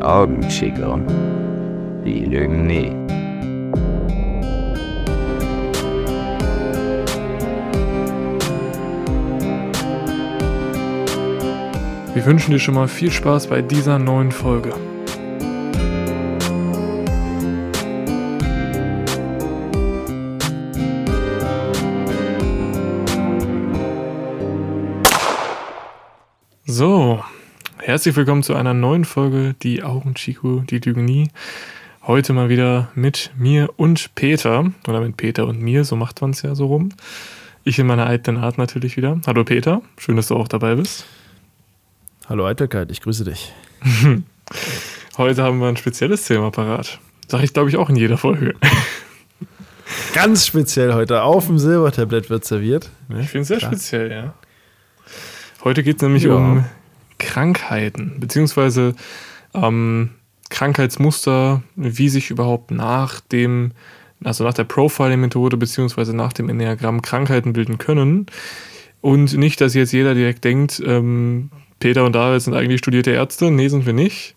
Augenchickern, die lügen nie. Wir wünschen dir schon mal viel Spaß bei dieser neuen Folge. So, herzlich willkommen zu einer neuen Folge Die Augen Chico, die lügen nie. Heute mal wieder mit mir und Peter. Oder mit Peter und mir, so macht man es ja so rum. Ich in meiner eitlen Art natürlich wieder. Hallo Peter, schön, dass du auch dabei bist. Hallo Eitelkeit, ich grüße dich. Heute haben wir ein spezielles Thema parat. Sag ich, glaube ich, auch in jeder Folge. Ganz speziell heute. Auf dem Silbertablett wird serviert. Ich finde es sehr Klar. speziell, ja. Heute geht es nämlich ja. um Krankheiten, beziehungsweise ähm, Krankheitsmuster, wie sich überhaupt nach dem, also nach der Profiling-Methode, beziehungsweise nach dem Enneagramm Krankheiten bilden können. Und nicht, dass jetzt jeder direkt denkt, ähm, Peter und David sind eigentlich studierte Ärzte. Nee, sind wir nicht.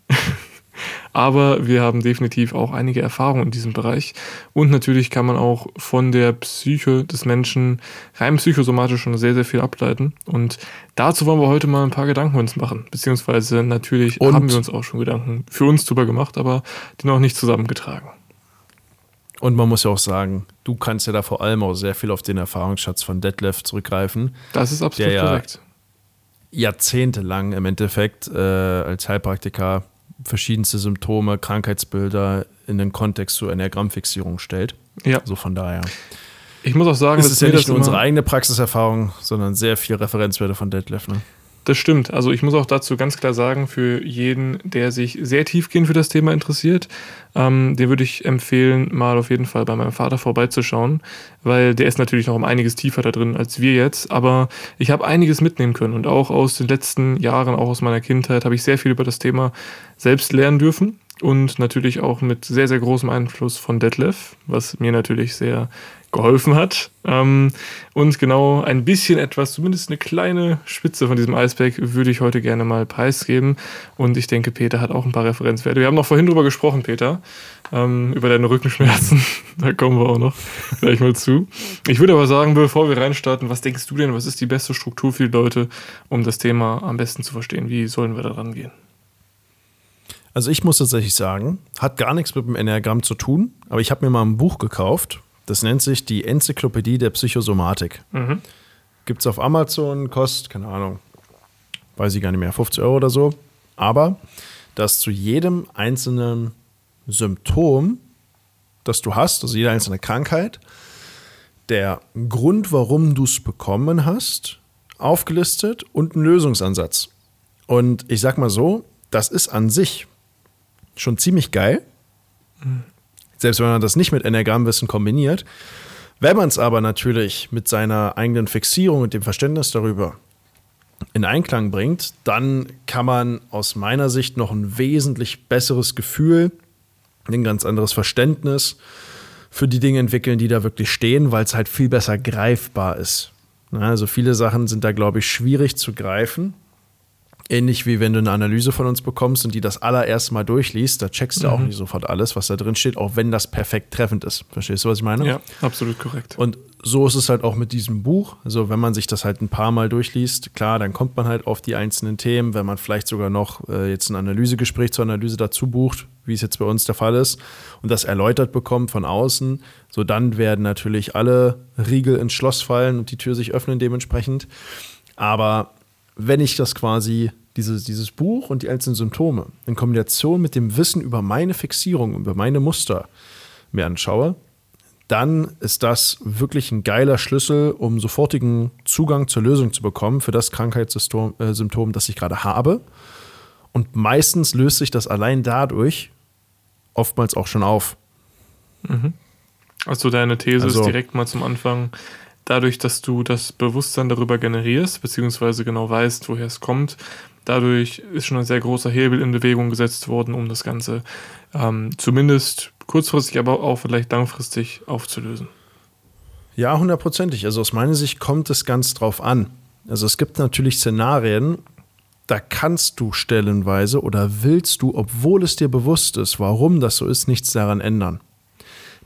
Aber wir haben definitiv auch einige Erfahrungen in diesem Bereich. Und natürlich kann man auch von der Psyche des Menschen rein psychosomatisch schon sehr, sehr viel ableiten. Und dazu wollen wir heute mal ein paar Gedanken uns machen. Beziehungsweise natürlich und haben wir uns auch schon Gedanken für uns drüber gemacht, aber die noch nicht zusammengetragen. Und man muss ja auch sagen, du kannst ja da vor allem auch sehr viel auf den Erfahrungsschatz von Detlef zurückgreifen. Das ist absolut korrekt. Ja jahrzehntelang im Endeffekt äh, als Heilpraktiker verschiedenste Symptome, Krankheitsbilder in den Kontext zur Enneagrammfixierung stellt. Ja. So von daher. Ich muss auch sagen, es ist ja nicht nur unsere eigene Praxiserfahrung, sondern sehr viel Referenzwerte von Detlef. Ne? Das stimmt. Also ich muss auch dazu ganz klar sagen, für jeden, der sich sehr tiefgehend für das Thema interessiert, ähm, den würde ich empfehlen, mal auf jeden Fall bei meinem Vater vorbeizuschauen, weil der ist natürlich noch um einiges tiefer da drin als wir jetzt. Aber ich habe einiges mitnehmen können und auch aus den letzten Jahren, auch aus meiner Kindheit, habe ich sehr viel über das Thema selbst lernen dürfen und natürlich auch mit sehr, sehr großem Einfluss von Detlef, was mir natürlich sehr geholfen hat. Ähm, und genau ein bisschen etwas, zumindest eine kleine Spitze von diesem Eisberg, würde ich heute gerne mal preisgeben. Und ich denke, Peter hat auch ein paar Referenzwerte. Wir haben noch vorhin drüber gesprochen, Peter, ähm, über deine Rückenschmerzen. da kommen wir auch noch gleich mal zu. Ich würde aber sagen, bevor wir reinstarten, was denkst du denn, was ist die beste Struktur für die Leute, um das Thema am besten zu verstehen? Wie sollen wir da rangehen? Also ich muss tatsächlich sagen, hat gar nichts mit dem Enneagramm zu tun, aber ich habe mir mal ein Buch gekauft das nennt sich die Enzyklopädie der Psychosomatik. Mhm. Gibt es auf Amazon, kostet, keine Ahnung, weiß ich gar nicht mehr, 50 Euro oder so. Aber dass zu jedem einzelnen Symptom, das du hast, also jede einzelne Krankheit, der Grund, warum du es bekommen hast, aufgelistet und ein Lösungsansatz. Und ich sag mal so, das ist an sich schon ziemlich geil. Selbst wenn man das nicht mit Enneagrammwissen kombiniert. Wenn man es aber natürlich mit seiner eigenen Fixierung und dem Verständnis darüber in Einklang bringt, dann kann man aus meiner Sicht noch ein wesentlich besseres Gefühl, ein ganz anderes Verständnis für die Dinge entwickeln, die da wirklich stehen, weil es halt viel besser greifbar ist. Also viele Sachen sind da, glaube ich, schwierig zu greifen. Ähnlich wie wenn du eine Analyse von uns bekommst und die das allererste Mal durchliest, da checkst du mhm. auch nicht sofort alles, was da drin steht, auch wenn das perfekt treffend ist. Verstehst du, was ich meine? Ja, absolut korrekt. Und so ist es halt auch mit diesem Buch. Also wenn man sich das halt ein paar Mal durchliest, klar, dann kommt man halt auf die einzelnen Themen. Wenn man vielleicht sogar noch äh, jetzt ein Analysegespräch zur Analyse dazu bucht, wie es jetzt bei uns der Fall ist, und das erläutert bekommt von außen, so dann werden natürlich alle Riegel ins Schloss fallen und die Tür sich öffnen dementsprechend. Aber wenn ich das quasi dieses, dieses Buch und die einzelnen Symptome in Kombination mit dem Wissen über meine Fixierung, über meine Muster mir anschaue, dann ist das wirklich ein geiler Schlüssel, um sofortigen Zugang zur Lösung zu bekommen für das Krankheitssymptom, äh, das ich gerade habe. Und meistens löst sich das allein dadurch oftmals auch schon auf. Mhm. Also deine These also, ist direkt mal zum Anfang, dadurch, dass du das Bewusstsein darüber generierst, beziehungsweise genau weißt, woher es kommt, dadurch ist schon ein sehr großer Hebel in Bewegung gesetzt worden, um das Ganze ähm, zumindest kurzfristig, aber auch vielleicht langfristig aufzulösen. Ja, hundertprozentig. Also aus meiner Sicht kommt es ganz drauf an. Also es gibt natürlich Szenarien, da kannst du stellenweise oder willst du, obwohl es dir bewusst ist, warum das so ist, nichts daran ändern.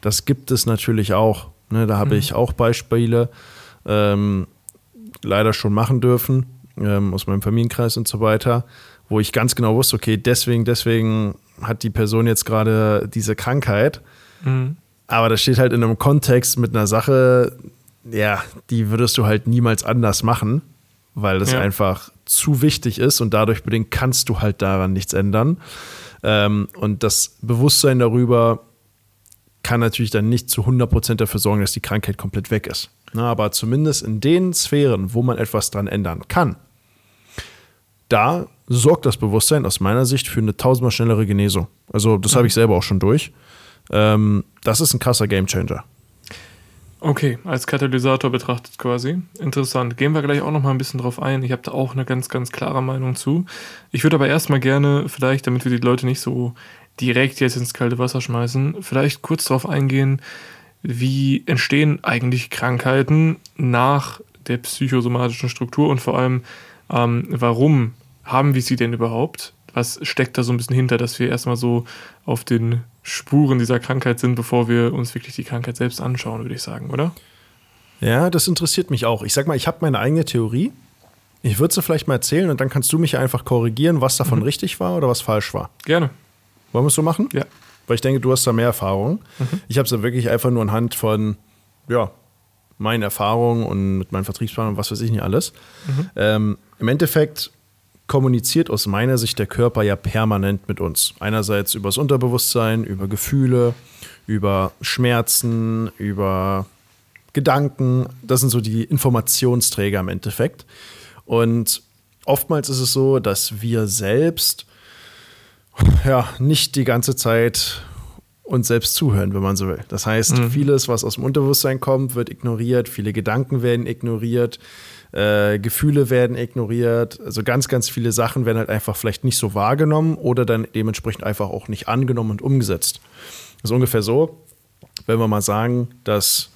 Das gibt es natürlich auch. Ne, da habe mhm. ich auch Beispiele ähm, leider schon machen dürfen, ähm, aus meinem Familienkreis und so weiter, wo ich ganz genau wusste, okay, deswegen, deswegen hat die Person jetzt gerade diese Krankheit. Mhm. Aber das steht halt in einem Kontext mit einer Sache, ja, die würdest du halt niemals anders machen, weil das ja. einfach zu wichtig ist und dadurch bedingt kannst du halt daran nichts ändern. Ähm, und das Bewusstsein darüber kann natürlich dann nicht zu 100% dafür sorgen, dass die Krankheit komplett weg ist. Na, aber zumindest in den Sphären, wo man etwas dran ändern kann, da sorgt das Bewusstsein aus meiner Sicht für eine tausendmal schnellere Genesung. Also das mhm. habe ich selber auch schon durch. Ähm, das ist ein krasser Gamechanger. Okay, als Katalysator betrachtet quasi. Interessant. Gehen wir gleich auch noch mal ein bisschen drauf ein. Ich habe da auch eine ganz, ganz klare Meinung zu. Ich würde aber erstmal gerne, vielleicht, damit wir die Leute nicht so direkt jetzt ins kalte Wasser schmeißen, vielleicht kurz darauf eingehen, wie entstehen eigentlich Krankheiten nach der psychosomatischen Struktur und vor allem, ähm, warum haben wir sie denn überhaupt? Was steckt da so ein bisschen hinter, dass wir erstmal so auf den Spuren dieser Krankheit sind, bevor wir uns wirklich die Krankheit selbst anschauen, würde ich sagen, oder? Ja, das interessiert mich auch. Ich sag mal, ich habe meine eigene Theorie. Ich würde sie vielleicht mal erzählen und dann kannst du mich einfach korrigieren, was davon mhm. richtig war oder was falsch war. Gerne. Wollen wir es so machen? Ja. Weil ich denke, du hast da mehr Erfahrung. Mhm. Ich habe es ja wirklich einfach nur anhand von, ja, meinen Erfahrungen und mit meinem Vertriebsplan und was weiß ich nicht alles. Mhm. Ähm, Im Endeffekt kommuniziert aus meiner Sicht der Körper ja permanent mit uns. Einerseits über das Unterbewusstsein, über Gefühle, über Schmerzen, über Gedanken. Das sind so die Informationsträger im Endeffekt. Und oftmals ist es so, dass wir selbst ja nicht die ganze Zeit uns selbst zuhören, wenn man so will. Das heißt, mhm. vieles, was aus dem Unterbewusstsein kommt, wird ignoriert, viele Gedanken werden ignoriert äh, Gefühle werden ignoriert. Also ganz, ganz viele Sachen werden halt einfach vielleicht nicht so wahrgenommen oder dann dementsprechend einfach auch nicht angenommen und umgesetzt. Das ist ungefähr so, wenn wir mal sagen, dass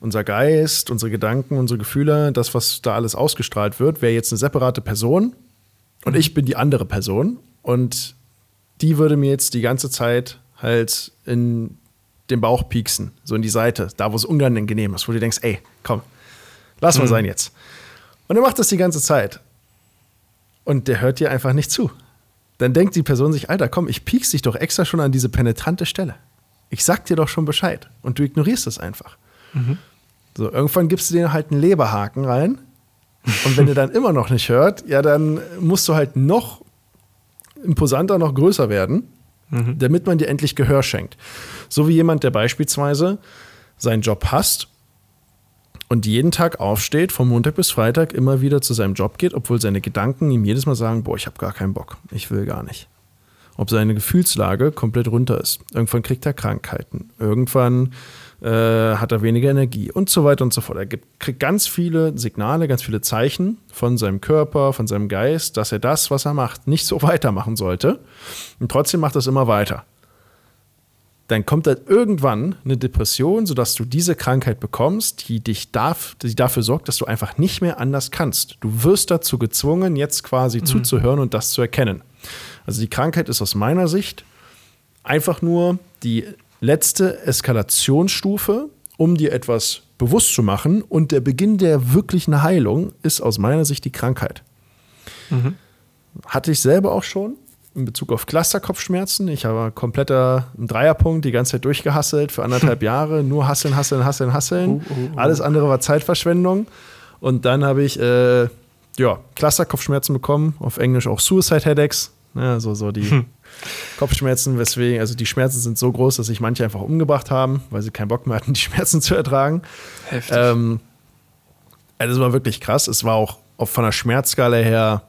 unser Geist, unsere Gedanken, unsere Gefühle, das, was da alles ausgestrahlt wird, wäre jetzt eine separate Person und ich bin die andere Person und die würde mir jetzt die ganze Zeit halt in den Bauch pieksen, so in die Seite, da wo es unangenehm ist, wo du denkst, ey, komm, lass mal mhm. sein jetzt. Und er macht das die ganze Zeit. Und der hört dir einfach nicht zu. Dann denkt die Person sich, Alter, komm, ich piekst dich doch extra schon an diese penetrante Stelle. Ich sag dir doch schon Bescheid. Und du ignorierst das einfach. Mhm. So, irgendwann gibst du dir halt einen Leberhaken rein. Und wenn er dann immer noch nicht hört, ja, dann musst du halt noch imposanter, noch größer werden, mhm. damit man dir endlich Gehör schenkt. So wie jemand, der beispielsweise seinen Job hasst und jeden Tag aufsteht, von Montag bis Freitag immer wieder zu seinem Job geht, obwohl seine Gedanken ihm jedes Mal sagen, boah, ich habe gar keinen Bock, ich will gar nicht. Ob seine Gefühlslage komplett runter ist. Irgendwann kriegt er Krankheiten, irgendwann äh, hat er weniger Energie und so weiter und so fort. Er gibt, kriegt ganz viele Signale, ganz viele Zeichen von seinem Körper, von seinem Geist, dass er das, was er macht, nicht so weitermachen sollte. Und trotzdem macht er es immer weiter dann kommt dann irgendwann eine Depression, sodass du diese Krankheit bekommst, die dich darf, die dafür sorgt, dass du einfach nicht mehr anders kannst. Du wirst dazu gezwungen, jetzt quasi mhm. zuzuhören und das zu erkennen. Also die Krankheit ist aus meiner Sicht einfach nur die letzte Eskalationsstufe, um dir etwas bewusst zu machen. Und der Beginn der wirklichen Heilung ist aus meiner Sicht die Krankheit. Mhm. Hatte ich selber auch schon in Bezug auf Clusterkopfschmerzen. Ich habe kompletter Dreierpunkt die ganze Zeit durchgehasselt für anderthalb Jahre. Nur hasseln, hasseln, hasseln, hasseln. Uh, uh, uh. Alles andere war Zeitverschwendung. Und dann habe ich äh, ja, Clusterkopfschmerzen bekommen, auf Englisch auch Suicide Headaches. Ja, so, so die hm. Kopfschmerzen, weswegen, also die Schmerzen sind so groß, dass sich manche einfach umgebracht haben, weil sie keinen Bock mehr hatten, die Schmerzen zu ertragen. Heftig. Ähm, also das war wirklich krass. Es war auch von der Schmerzskala her,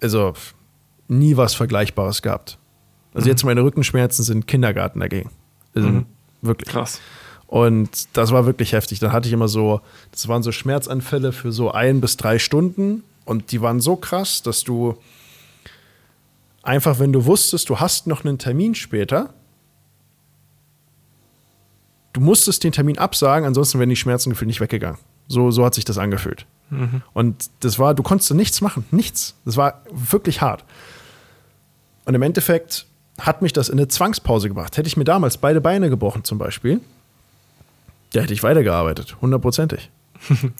also nie was Vergleichbares gehabt. Also mhm. jetzt meine Rückenschmerzen sind Kindergarten dagegen. Also mhm. Wirklich. Krass. Und das war wirklich heftig. Dann hatte ich immer so, das waren so Schmerzanfälle für so ein bis drei Stunden. Und die waren so krass, dass du einfach, wenn du wusstest, du hast noch einen Termin später, du musstest den Termin absagen, ansonsten wären die Schmerzen gefühlt nicht weggegangen. So, so hat sich das angefühlt. Mhm. Und das war, du konntest nichts machen, nichts. Das war wirklich hart. Und im Endeffekt hat mich das in eine Zwangspause gebracht. Hätte ich mir damals beide Beine gebrochen zum Beispiel, ja, hätte ich weitergearbeitet, hundertprozentig.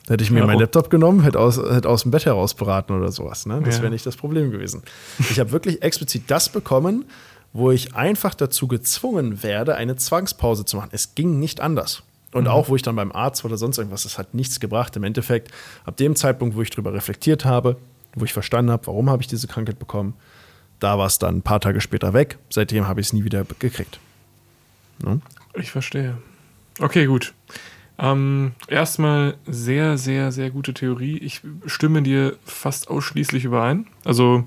Hätte ich mir ja, meinen Laptop genommen, hätte aus, hätte aus dem Bett heraus beraten oder sowas. Ne? Das ja. wäre nicht das Problem gewesen. Ich habe wirklich explizit das bekommen, wo ich einfach dazu gezwungen werde, eine Zwangspause zu machen. Es ging nicht anders. Und mhm. auch, wo ich dann beim Arzt oder sonst irgendwas, das hat nichts gebracht. Im Endeffekt, ab dem Zeitpunkt, wo ich darüber reflektiert habe, wo ich verstanden habe, warum habe ich diese Krankheit bekommen, da war es dann ein paar Tage später weg. Seitdem habe ich es nie wieder gekriegt. Ne? Ich verstehe. Okay, gut. Ähm, erstmal sehr, sehr, sehr gute Theorie. Ich stimme dir fast ausschließlich überein. Also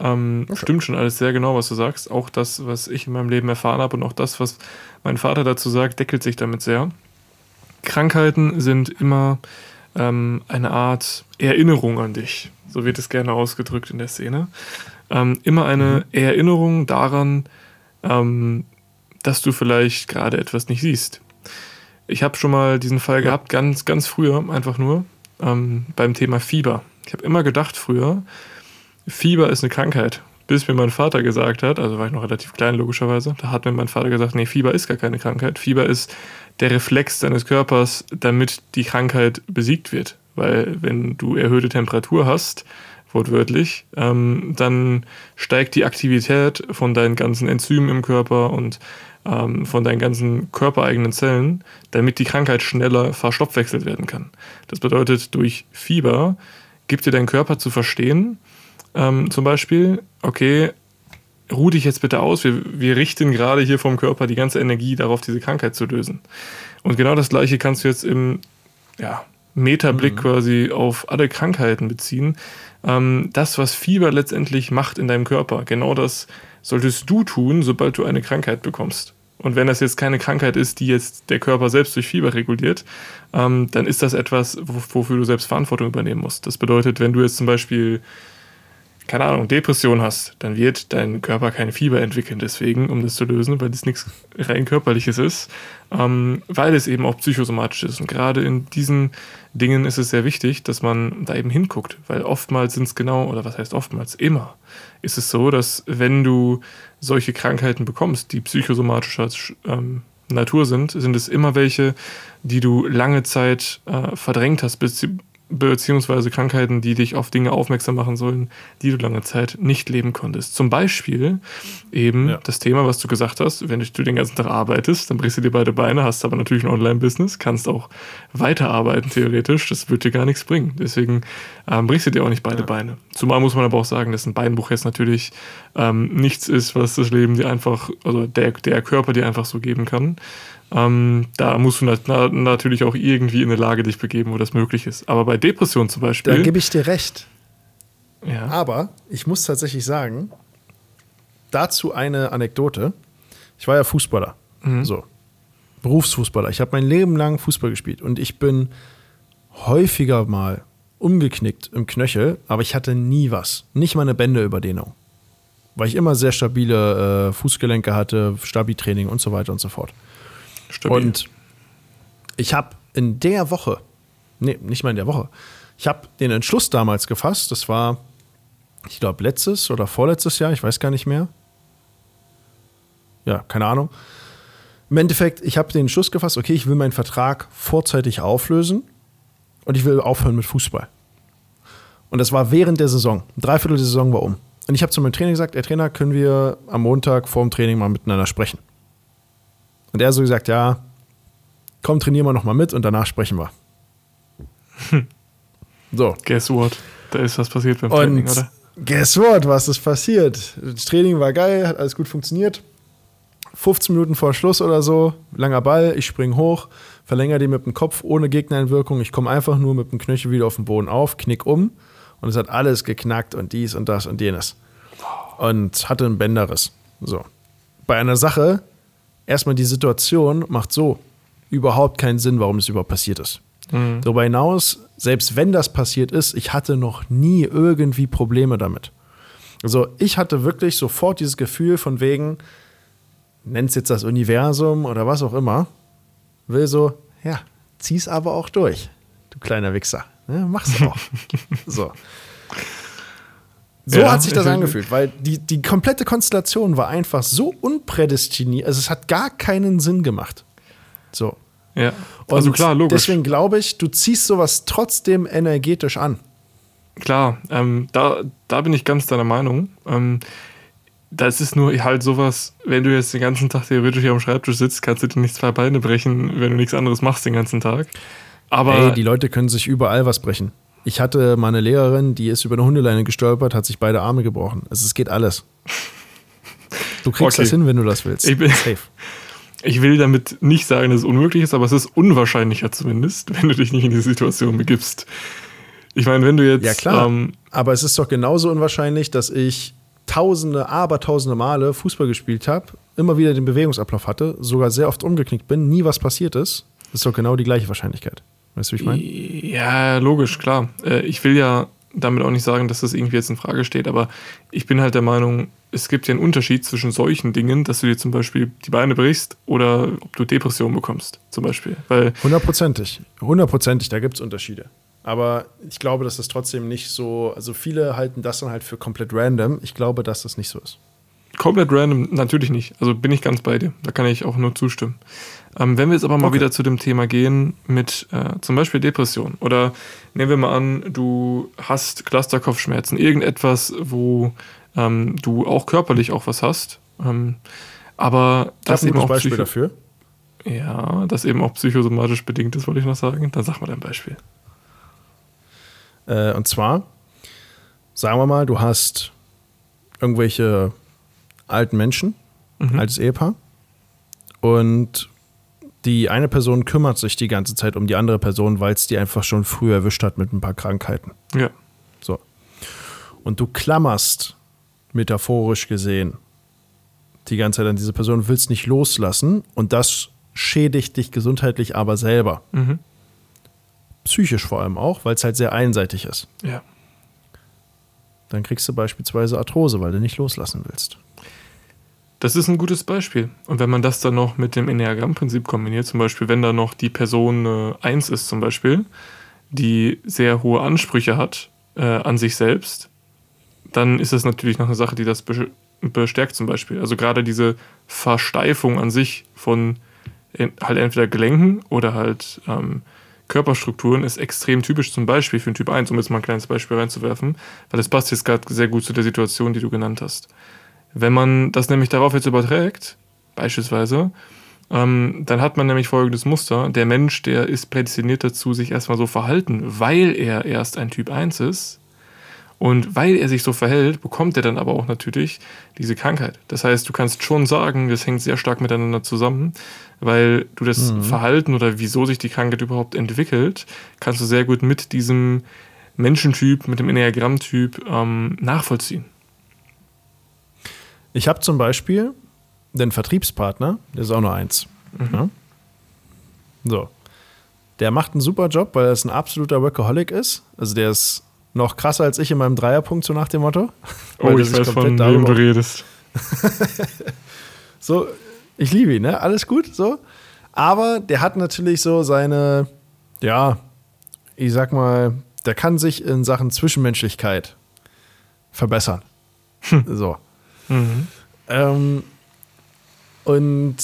ähm, okay. stimmt schon alles sehr genau, was du sagst. Auch das, was ich in meinem Leben erfahren habe und auch das, was mein Vater dazu sagt, deckelt sich damit sehr. Krankheiten sind immer ähm, eine Art Erinnerung an dich. So wird es gerne ausgedrückt in der Szene. Ähm, immer eine mhm. Erinnerung daran, ähm, dass du vielleicht gerade etwas nicht siehst. Ich habe schon mal diesen Fall gehabt, ganz, ganz früher, einfach nur, ähm, beim Thema Fieber. Ich habe immer gedacht früher, Fieber ist eine Krankheit. Bis mir mein Vater gesagt hat, also war ich noch relativ klein logischerweise, da hat mir mein Vater gesagt, nee, Fieber ist gar keine Krankheit. Fieber ist der Reflex deines Körpers, damit die Krankheit besiegt wird. Weil wenn du erhöhte Temperatur hast, wortwörtlich, ähm, dann steigt die Aktivität von deinen ganzen Enzymen im Körper und ähm, von deinen ganzen körpereigenen Zellen, damit die Krankheit schneller verstoffwechselt werden kann. Das bedeutet, durch Fieber gibt dir dein Körper zu verstehen, ähm, zum Beispiel, okay, ruh dich jetzt bitte aus, wir, wir richten gerade hier vom Körper die ganze Energie darauf, diese Krankheit zu lösen. Und genau das gleiche kannst du jetzt im ja, Metablick mhm. quasi auf alle Krankheiten beziehen. Ähm, das, was Fieber letztendlich macht in deinem Körper, genau das solltest du tun, sobald du eine Krankheit bekommst. Und wenn das jetzt keine Krankheit ist, die jetzt der Körper selbst durch Fieber reguliert, ähm, dann ist das etwas, wofür du selbst Verantwortung übernehmen musst. Das bedeutet, wenn du jetzt zum Beispiel keine Ahnung, Depression hast, dann wird dein Körper kein Fieber entwickeln, deswegen, um das zu lösen, weil das nichts rein körperliches ist, ähm, weil es eben auch psychosomatisch ist. Und gerade in diesen Dingen ist es sehr wichtig, dass man da eben hinguckt, weil oftmals sind es genau, oder was heißt oftmals, immer ist es so, dass wenn du solche Krankheiten bekommst, die psychosomatischer ähm, Natur sind, sind es immer welche, die du lange Zeit äh, verdrängt hast, beziehungsweise Krankheiten, die dich auf Dinge aufmerksam machen sollen, die du lange Zeit nicht leben konntest. Zum Beispiel eben ja. das Thema, was du gesagt hast, wenn du den ganzen Tag arbeitest, dann brichst du dir beide Beine, hast aber natürlich ein Online-Business, kannst auch weiterarbeiten theoretisch, das wird dir gar nichts bringen. Deswegen ähm, brichst du dir auch nicht beide ja. Beine. Zumal muss man aber auch sagen, dass ein Beinbruch jetzt natürlich ähm, nichts ist, was das Leben dir einfach, also der, der Körper dir einfach so geben kann. Ähm, da musst du na natürlich auch irgendwie in eine Lage dich begeben, wo das möglich ist. Aber bei Depressionen zum Beispiel. Da gebe ich dir recht. Ja. Aber ich muss tatsächlich sagen, dazu eine Anekdote. Ich war ja Fußballer. Mhm. So. Berufsfußballer. Ich habe mein Leben lang Fußball gespielt und ich bin häufiger mal umgeknickt im Knöchel, aber ich hatte nie was. Nicht mal eine Bänderüberdehnung. Weil ich immer sehr stabile äh, Fußgelenke hatte, Stabi-Training und so weiter und so fort. Stabil. Und ich habe in der Woche, nee, nicht mal in der Woche, ich habe den Entschluss damals gefasst, das war, ich glaube, letztes oder vorletztes Jahr, ich weiß gar nicht mehr. Ja, keine Ahnung. Im Endeffekt, ich habe den Entschluss gefasst, okay, ich will meinen Vertrag vorzeitig auflösen und ich will aufhören mit Fußball. Und das war während der Saison. Dreiviertel der Saison war um. Und ich habe zu meinem Trainer gesagt, der Trainer, können wir am Montag vor dem Training mal miteinander sprechen. Und er so gesagt, ja, komm, trainieren wir nochmal mit und danach sprechen wir. So. Guess what? Da ist was passiert beim Training, und oder? Guess what? Was ist passiert? Das Training war geil, hat alles gut funktioniert. 15 Minuten vor Schluss oder so, langer Ball, ich spring hoch, verlängere den mit dem Kopf ohne Gegnereinwirkung. Ich komme einfach nur mit dem Knöchel wieder auf den Boden auf, knick um und es hat alles geknackt und dies und das und jenes. Und hatte ein Bänderriss. So. Bei einer Sache, erstmal die Situation macht so überhaupt keinen Sinn, warum es überhaupt passiert ist. Mhm. Darüber hinaus, selbst wenn das passiert ist, ich hatte noch nie irgendwie Probleme damit. Also ich hatte wirklich sofort dieses Gefühl von wegen, nennt es jetzt das Universum oder was auch immer, will so, ja, zieh's aber auch durch, du kleiner Wichser. Ja, mach's auch. so. So Ja, hat sich das angefühlt, weil die, die komplette Konstellation war einfach so unprädestiniert. Also es hat gar keinen Sinn gemacht. So. Ja. Und Also klar, logisch. Deswegen glaube ich, du ziehst sowas trotzdem energetisch an. Klar, ähm, da, da bin ich ganz deiner Meinung. Ähm, das ist nur halt sowas, wenn du jetzt den ganzen Tag theoretisch hier am Schreibtisch sitzt, kannst du dir nicht zwei Beine brechen, wenn du nichts anderes machst den ganzen Tag. Aber Ey, die Leute können sich überall was brechen. Ich hatte mal eine Lehrerin, die ist über eine Hundeleine gestolpert, hat sich beide Arme gebrochen. Also es geht alles. Du kriegst Okay. das hin, wenn du das willst. Ich bin- Safe. ich will damit nicht sagen, dass es unmöglich ist, aber es ist unwahrscheinlicher zumindest, wenn du dich nicht in diese Situation begibst. Ich meine, wenn du jetzt. Ja, klar. Ähm, Aber es ist doch genauso unwahrscheinlich, dass ich tausende, aber tausende Male Fußball gespielt habe, immer wieder den Bewegungsablauf hatte, sogar sehr oft umgeknickt bin, nie was passiert ist. Das ist doch genau die gleiche Wahrscheinlichkeit. Weißt du, wie ich meine? Ja, logisch, klar. Äh, Ich will ja damit auch nicht sagen, dass das irgendwie jetzt in Frage steht, aber ich bin halt der Meinung, es gibt ja einen Unterschied zwischen solchen Dingen, dass du dir zum Beispiel die Beine brichst oder ob du Depressionen bekommst, zum Beispiel. Weil, Hundertprozentig. Hundertprozentig, da gibt es Unterschiede. Aber ich glaube, dass das trotzdem nicht so, also viele halten das dann halt für komplett random. Ich glaube, dass das nicht so ist. Komplett random, natürlich nicht. Also bin ich ganz bei dir. Da kann ich auch nur zustimmen. Ähm, wenn wir jetzt aber mal Okay. wieder zu dem Thema gehen mit äh, zum Beispiel Depression oder nehmen wir mal an, du hast Clusterkopfschmerzen, irgendetwas, wo ähm, du auch körperlich auch was hast, ähm, aber Das das ist ein eben auch Beispiel dafür. ja, das eben auch psychosomatisch bedingt ist, wollte ich noch sagen. Dann sag mal dein Beispiel. Äh, und zwar, sagen wir mal, du hast irgendwelche alten Menschen, altes Ehepaar, und die eine Person kümmert sich die ganze Zeit um die andere Person, weil es die einfach schon früh erwischt hat mit ein paar Krankheiten. Ja, So. Und du klammerst, metaphorisch gesehen, die ganze Zeit an diese Person, willst nicht loslassen und das schädigt dich gesundheitlich aber selber. Mhm. Psychisch vor allem auch, weil es halt sehr einseitig ist. ja. Dann kriegst du beispielsweise Arthrose, weil du nicht loslassen willst. Das ist ein gutes Beispiel. Und wenn man das dann noch mit dem Enneagramm-Prinzip kombiniert, zum Beispiel, wenn da noch die Person äh, 1 ist, zum Beispiel, die sehr hohe Ansprüche hat äh, an sich selbst, dann ist das natürlich noch eine Sache, die das be- bestärkt, zum Beispiel. Also gerade diese Versteifung an sich von en- halt entweder Gelenken oder halt ähm, Körperstrukturen ist extrem typisch zum Beispiel für den Typ 1, um jetzt mal ein kleines Beispiel reinzuwerfen, weil das passt jetzt gerade sehr gut zu der Situation, die du genannt hast. Wenn man das nämlich darauf jetzt überträgt, beispielsweise, ähm, dann hat man nämlich folgendes Muster. Der Mensch, der ist prädestiniert dazu, sich erstmal so verhalten, weil er erst ein Typ 1 ist. Und weil er sich so verhält, bekommt er dann aber auch natürlich diese Krankheit. Das heißt, du kannst schon sagen, das hängt sehr stark miteinander zusammen, weil du das Verhalten oder wieso sich die Krankheit überhaupt entwickelt, kannst du sehr gut mit diesem Menschentyp, mit dem Enneagrammtyp ähm, nachvollziehen. Ich habe zum Beispiel den Vertriebspartner, der ist auch nur eins. Ja? So. Der macht einen super Job, weil er ein absoluter Workaholic ist. Also der ist noch krasser als ich in meinem Dreierpunkt, so nach dem Motto. Oh, ich weiß von wem du redest. So, ich liebe ihn, ne? Alles gut, so. Aber der hat natürlich so seine, ja, ich sag mal, der kann sich in Sachen Zwischenmenschlichkeit verbessern. So. Ähm, und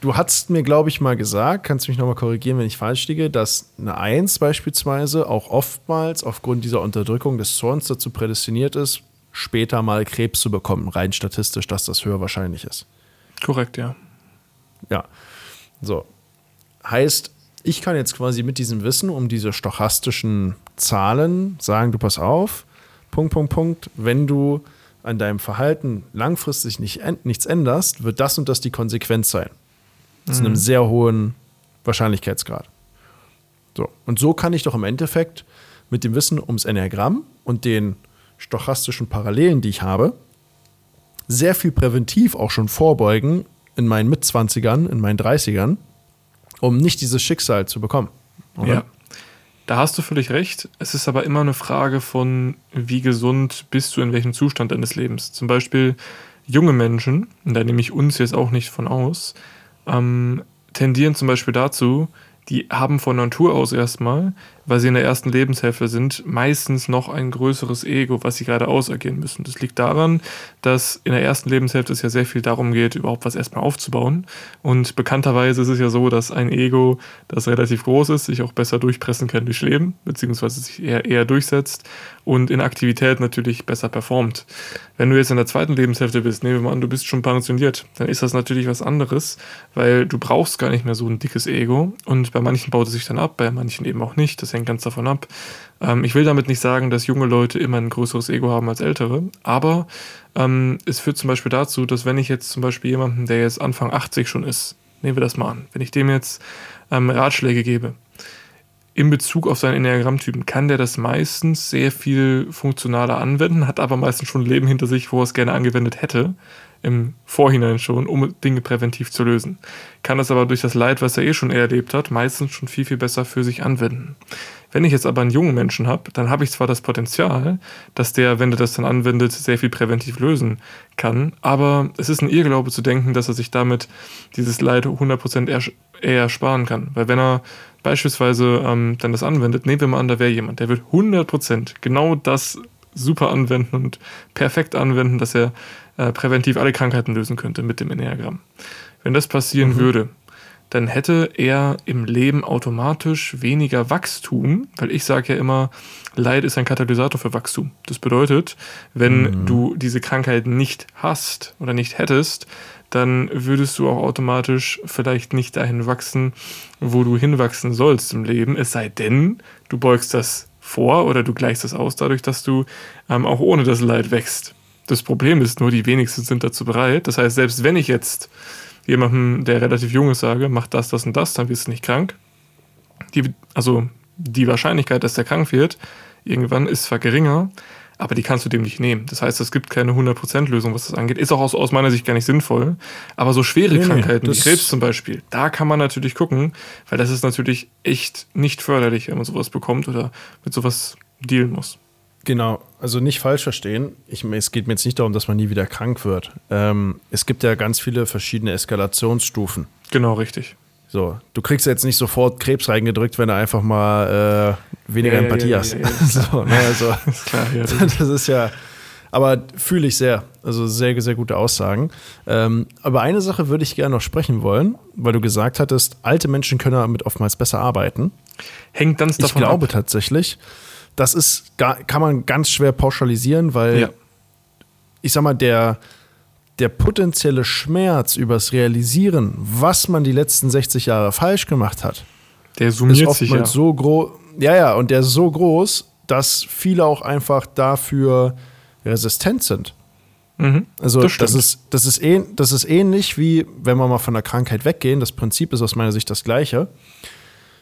du hast mir, glaube ich, mal gesagt, kannst du mich nochmal korrigieren, wenn ich falsch liege, dass eine Eins beispielsweise auch oftmals aufgrund dieser Unterdrückung des Zorns dazu prädestiniert ist, später mal Krebs zu bekommen, rein statistisch, dass das höher wahrscheinlich ist. Korrekt, ja. Ja. So. Heißt, ich kann jetzt quasi mit diesem Wissen um diese stochastischen Zahlen sagen, du pass auf, Punkt, Punkt, Punkt, wenn du an deinem Verhalten langfristig nicht, nichts änderst, wird das und das die Konsequenz sein. Zu einem sehr hohen Wahrscheinlichkeitsgrad. So. Und so kann ich doch im Endeffekt mit dem Wissen ums Enneagramm und den stochastischen Parallelen, die ich habe, sehr viel präventiv auch schon vorbeugen in meinen Mitzwanzigern, in meinen 30ern, um nicht dieses Schicksal zu bekommen. Oder? Ja. Da hast du völlig recht. Es ist aber immer eine Frage von, wie gesund bist du in welchem Zustand deines Lebens. Zum Beispiel junge Menschen, und da nehme ich uns jetzt auch nicht von aus, ähm, tendieren zum Beispiel dazu, die haben von Natur aus erstmal weil sie in der ersten Lebenshälfte sind, meistens noch ein größeres Ego, was sie gerade ausagieren müssen. Das liegt daran, dass in der ersten Lebenshälfte es ja sehr viel darum geht, überhaupt was erstmal aufzubauen. Und bekannterweise ist es ja so, dass ein Ego, das relativ groß ist, sich auch besser durchpressen kann durch Leben, beziehungsweise sich eher, eher durchsetzt und in Aktivität natürlich besser performt. Wenn du jetzt in der zweiten Lebenshälfte bist, nehmen wir mal an, du bist schon pensioniert, dann ist das natürlich was anderes, weil du brauchst gar nicht mehr so ein dickes Ego und bei manchen baut es sich dann ab, bei manchen eben auch nicht. Das hängt ganz davon ab. Ähm, ich will damit nicht sagen, dass junge Leute immer ein größeres Ego haben als ältere, aber ähm, es führt zum Beispiel dazu, dass wenn ich jetzt zum Beispiel jemanden, der jetzt Anfang 80 schon ist, nehmen wir das mal an, wenn ich dem jetzt ähm, Ratschläge gebe, in Bezug auf seinen Enneagrammtypen kann der das meistens sehr viel funktionaler anwenden, hat aber meistens schon ein Leben hinter sich, wo er es gerne angewendet hätte, im Vorhinein schon, um Dinge präventiv zu lösen. Kann das aber durch das Leid, was er eh schon erlebt hat, meistens schon viel, viel besser für sich anwenden. Wenn ich jetzt aber einen jungen Menschen habe, dann habe ich zwar das Potenzial, dass der, wenn er das dann anwendet, sehr viel präventiv lösen kann, aber es ist ein Irrglaube zu denken, dass er sich damit dieses Leid 100% eher, sparen kann. Weil wenn er beispielsweise ähm, dann das anwendet, nehmen wir mal an, da wäre jemand, der wird 100% genau das super anwenden und perfekt anwenden, dass er äh, präventiv alle Krankheiten lösen könnte mit dem Enneagramm. Wenn das passieren mhm. würde, dann hätte er im Leben automatisch weniger Wachstum, weil ich sage ja immer, Leid ist ein Katalysator für Wachstum. Das bedeutet, wenn mhm. du diese Krankheit nicht hast oder nicht hättest, dann würdest du auch automatisch vielleicht nicht dahin wachsen, wo du hinwachsen sollst im Leben. Es sei denn, du beugst das vor oder du gleichst das aus dadurch, dass du ähm, auch ohne das Leid wächst. Das Problem ist nur, die wenigsten sind dazu bereit. Das heißt, selbst wenn ich jetzt jemandem, der relativ jung ist, sage, mach das, das und das, dann wirst du nicht krank. Die, also die Wahrscheinlichkeit, dass der krank wird, irgendwann ist zwar geringer, aber die kannst du dem nicht nehmen. Das heißt, es gibt keine 100% Lösung, was das angeht. Ist auch aus, aus meiner Sicht gar nicht sinnvoll. Aber so schwere nee, Krankheiten, wie Krebs zum Beispiel, da kann man natürlich gucken, weil das ist natürlich echt nicht förderlich, wenn man sowas bekommt oder mit sowas dealen muss. Genau, also nicht falsch verstehen. Ich, es geht mir jetzt nicht darum, dass man nie wieder krank wird. Ähm, es gibt ja ganz viele verschiedene Eskalationsstufen. Genau, richtig. So, du kriegst jetzt nicht sofort Krebs reingedrückt, wenn du einfach mal äh, weniger ja, Empathie ja, ja, hast. so, ne, also, Klar, das, das ist ja, aber fühle ich sehr. Also sehr, sehr gute Aussagen. Ähm, aber eine Sache würde ich gerne noch sprechen wollen, weil du gesagt hattest, alte Menschen können damit oftmals besser arbeiten. Hängt ganz davon Ich glaube ab. tatsächlich, das ist, kann man ganz schwer pauschalisieren, weil ich sag mal, der, der potenzielle Schmerz übers Realisieren, was man die letzten 60 Jahre falsch gemacht hat, der summiert ist oftmals sich ja. so groß. Ja, ja, und der ist so groß, dass viele auch einfach dafür resistent sind. Mhm, also das, das, ist, das, ist ähn, das ist ähnlich wie, wenn wir mal von der Krankheit weggehen. Das Prinzip ist aus meiner Sicht das gleiche.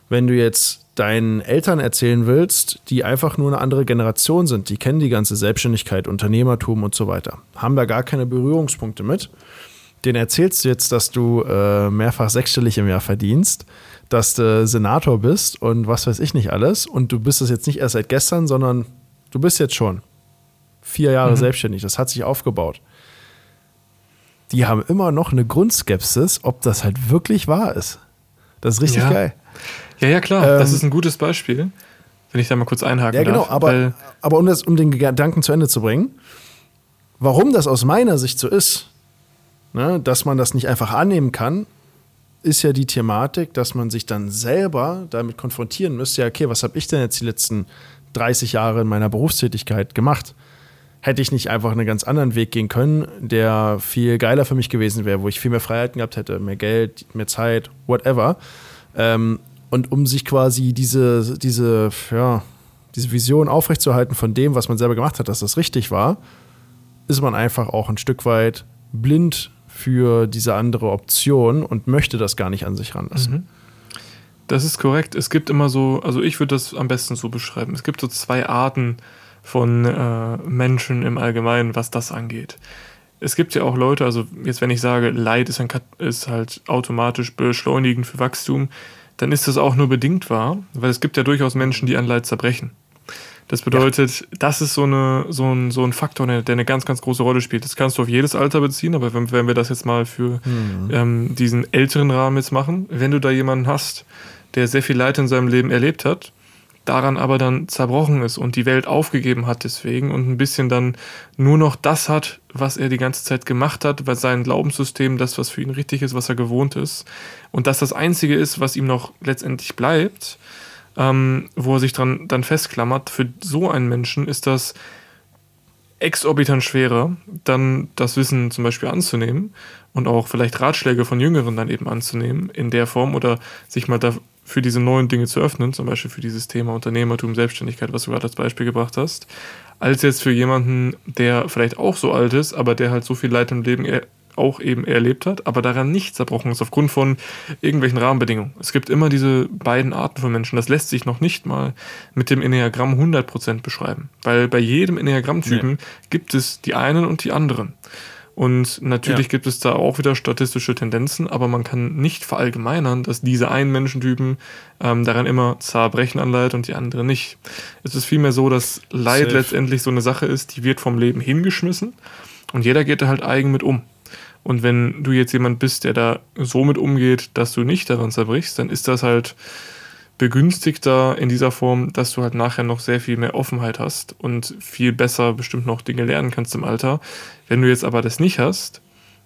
Wenn du jetzt deinen Eltern erzählen willst, die einfach nur eine andere Generation sind, die kennen die ganze Selbstständigkeit, Unternehmertum und so weiter, haben da gar keine Berührungspunkte mit. Den erzählst du jetzt, dass du äh, mehrfach sechsstellig im Jahr verdienst, dass du Senator bist und was weiß ich nicht alles. Und du bist es jetzt nicht erst seit gestern, sondern du bist jetzt schon vier Jahre mhm. selbstständig. Das hat sich aufgebaut. Die haben immer noch eine Grundskepsis, ob das halt wirklich wahr ist. Das ist richtig ja. geil. Ja, ja, klar. Ähm, das ist ein gutes Beispiel, wenn ich da mal kurz einhaken Ja, genau. Darf, aber, aber um, das, um den Gedanken zu Ende zu bringen, warum das aus meiner Sicht so ist, ne, dass man das nicht einfach annehmen kann, ist ja die Thematik, dass man sich dann selber damit konfrontieren müsste. Ja, okay, was habe ich denn jetzt die letzten 30 Jahre in meiner Berufstätigkeit gemacht? Hätte ich nicht einfach einen ganz anderen Weg gehen können, der viel geiler für mich gewesen wäre, wo ich viel mehr Freiheiten gehabt hätte, mehr Geld, mehr Zeit, whatever. Ähm, und um sich quasi diese, diese, ja, diese Vision aufrechtzuerhalten von dem, was man selber gemacht hat, dass das richtig war, ist man einfach auch ein Stück weit blind für diese andere Option und möchte das gar nicht an sich ranlassen. Mhm. Das ist korrekt. Es gibt immer so, also ich würde das am besten so beschreiben. Es gibt so zwei Arten von äh, Menschen im Allgemeinen, was das angeht. Es gibt ja auch Leute, also jetzt wenn ich sage, Leid ist, ein, ist halt automatisch beschleunigend für Wachstum, dann ist das auch nur bedingt wahr, weil es gibt ja durchaus Menschen, die an Leid zerbrechen. Das bedeutet, ja. das ist so, eine, so, ein, so ein Faktor, der, eine ganz, ganz große Rolle spielt. Das kannst du auf jedes Alter beziehen, aber wenn, wenn wir das jetzt mal für mhm. ähm, diesen älteren Rahmen jetzt machen, wenn du da jemanden hast, der sehr viel Leid in seinem Leben erlebt hat, daran aber dann zerbrochen ist und die Welt aufgegeben hat deswegen und ein bisschen dann nur noch das hat, was er die ganze Zeit gemacht hat, weil sein Glaubenssystem, das, was für ihn richtig ist, was er gewohnt ist und das das Einzige ist, was ihm noch letztendlich bleibt, ähm, wo er sich dran dann festklammert, für so einen Menschen ist das exorbitant schwerer, dann das Wissen zum Beispiel anzunehmen und auch vielleicht Ratschläge von Jüngeren dann eben anzunehmen in der Form oder sich mal da für diese neuen Dinge zu öffnen, zum Beispiel für dieses Thema Unternehmertum, Selbstständigkeit, was du gerade als Beispiel gebracht hast, als jetzt für jemanden, der vielleicht auch so alt ist, aber der halt so viel Leid im Leben auch eben erlebt hat, aber daran nicht zerbrochen ist aufgrund von irgendwelchen Rahmenbedingungen. Es gibt immer diese beiden Arten von Menschen. Das lässt sich noch nicht mal mit dem Enneagramm 100% beschreiben, weil bei jedem Enneagrammtypen nee. gibt es die einen und die anderen. Und natürlich ja. gibt es da auch wieder statistische Tendenzen, aber man kann nicht verallgemeinern, dass diese einen Menschentypen ähm, daran immer zerbrechen anleitet und die anderen nicht. Es ist vielmehr so, dass Leid Safe. letztendlich so eine Sache ist, die wird vom Leben hingeschmissen und jeder geht da halt eigen mit um. Und wenn du jetzt jemand bist, der da so mit umgeht, dass du nicht daran zerbrichst, dann ist das halt begünstigter in dieser Form, dass du halt nachher noch sehr viel mehr Offenheit hast und viel besser bestimmt noch Dinge lernen kannst im Alter. Wenn du jetzt aber das nicht hast,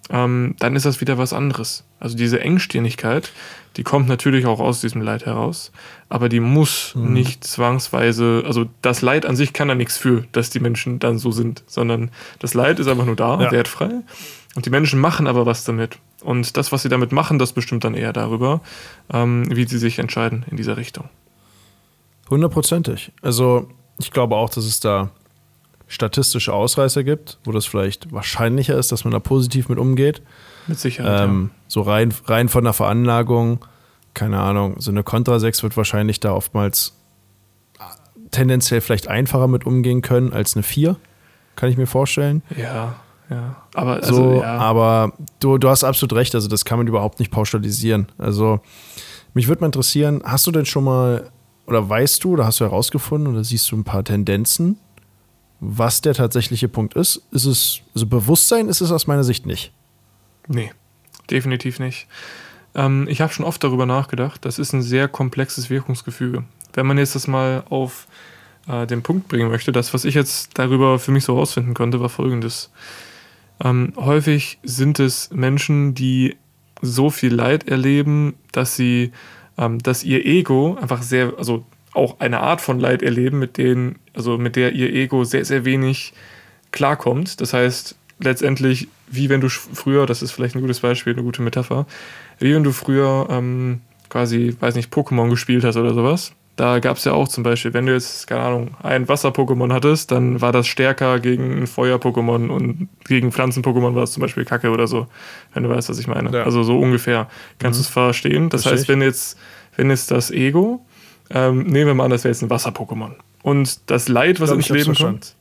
ähm, dann ist das wieder was anderes. Also diese Engstirnigkeit, die kommt natürlich auch aus diesem Leid heraus, aber die muss mhm. nicht zwangsweise, also das Leid an sich kann da nichts für, dass die Menschen dann so sind, sondern das Leid ist einfach nur da, ja. wertfrei. Und die Menschen machen aber was damit. Und das, was sie damit machen, das bestimmt dann eher darüber, ähm, wie sie sich entscheiden in dieser Richtung. Hundertprozentig. Also ich glaube auch, dass es da statistische Ausreißer gibt, wo das vielleicht wahrscheinlicher ist, dass man da positiv mit umgeht. Mit Sicherheit. Ähm, ja. So rein, rein von der Veranlagung, keine Ahnung, so eine Contra 6 wird wahrscheinlich da oftmals tendenziell vielleicht einfacher mit umgehen können als eine 4. Kann ich mir vorstellen. Ja, ja. Aber, also, so, ja. aber du, du hast absolut recht, also das kann man überhaupt nicht pauschalisieren. Also, mich würde mal interessieren, hast du denn schon mal, oder weißt du, oder hast du herausgefunden, oder siehst du ein paar Tendenzen, was der tatsächliche Punkt ist? Ist es, also Bewusstsein ist es aus meiner Sicht nicht. Nee, definitiv nicht. Ähm, ich habe schon oft darüber nachgedacht. Das ist ein sehr komplexes Wirkungsgefüge. Wenn man jetzt das mal auf äh, den Punkt bringen möchte, das, was ich jetzt darüber für mich so herausfinden konnte, war folgendes. Ähm, häufig sind es Menschen, die so viel Leid erleben, dass sie, ähm, dass ihr Ego einfach sehr, also auch eine Art von Leid erleben, mit denen, also mit der ihr Ego sehr, sehr wenig klarkommt. Das heißt, letztendlich, wie wenn du früher, das ist vielleicht ein gutes Beispiel, eine gute Metapher, wie wenn du früher ähm, quasi, weiß nicht, Pokémon gespielt hast oder sowas. Da gab es ja auch zum Beispiel, wenn du jetzt, keine Ahnung, ein Wasser-Pokémon hattest, dann war das stärker gegen ein Feuer-Pokémon und gegen Pflanzen-Pokémon war es zum Beispiel Kacke oder so, wenn du weißt, was ich meine. Ja. Also so ungefähr. Kannst mhm. du es verstehen? Das Verstehe heißt, wenn jetzt, wenn jetzt das Ego ähm, nehmen wir mal an, das wäre jetzt ein Wasser-Pokémon. Und das Leid, was ins Leben kommt.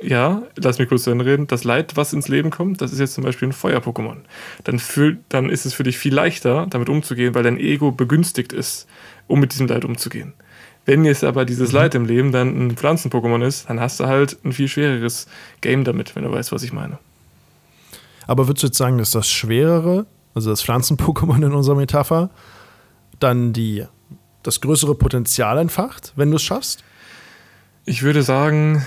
Ja, lass mich kurz zu Ende reden. Das Leid, was ins Leben kommt, das ist jetzt zum Beispiel ein Feuer-Pokémon. Dann, dann ist es für dich viel leichter, damit umzugehen, weil dein Ego begünstigt ist, um mit diesem Leid umzugehen. Wenn jetzt aber dieses mhm. Leid im Leben dann ein Pflanzen-Pokémon ist, dann hast du halt ein viel schwereres Game damit, wenn du weißt, was ich meine. Aber würdest du jetzt sagen, dass das Schwerere, also das Pflanzen-Pokémon in unserer Metapher, dann die das größere Potenzial entfacht, wenn du es schaffst? Ich würde sagen,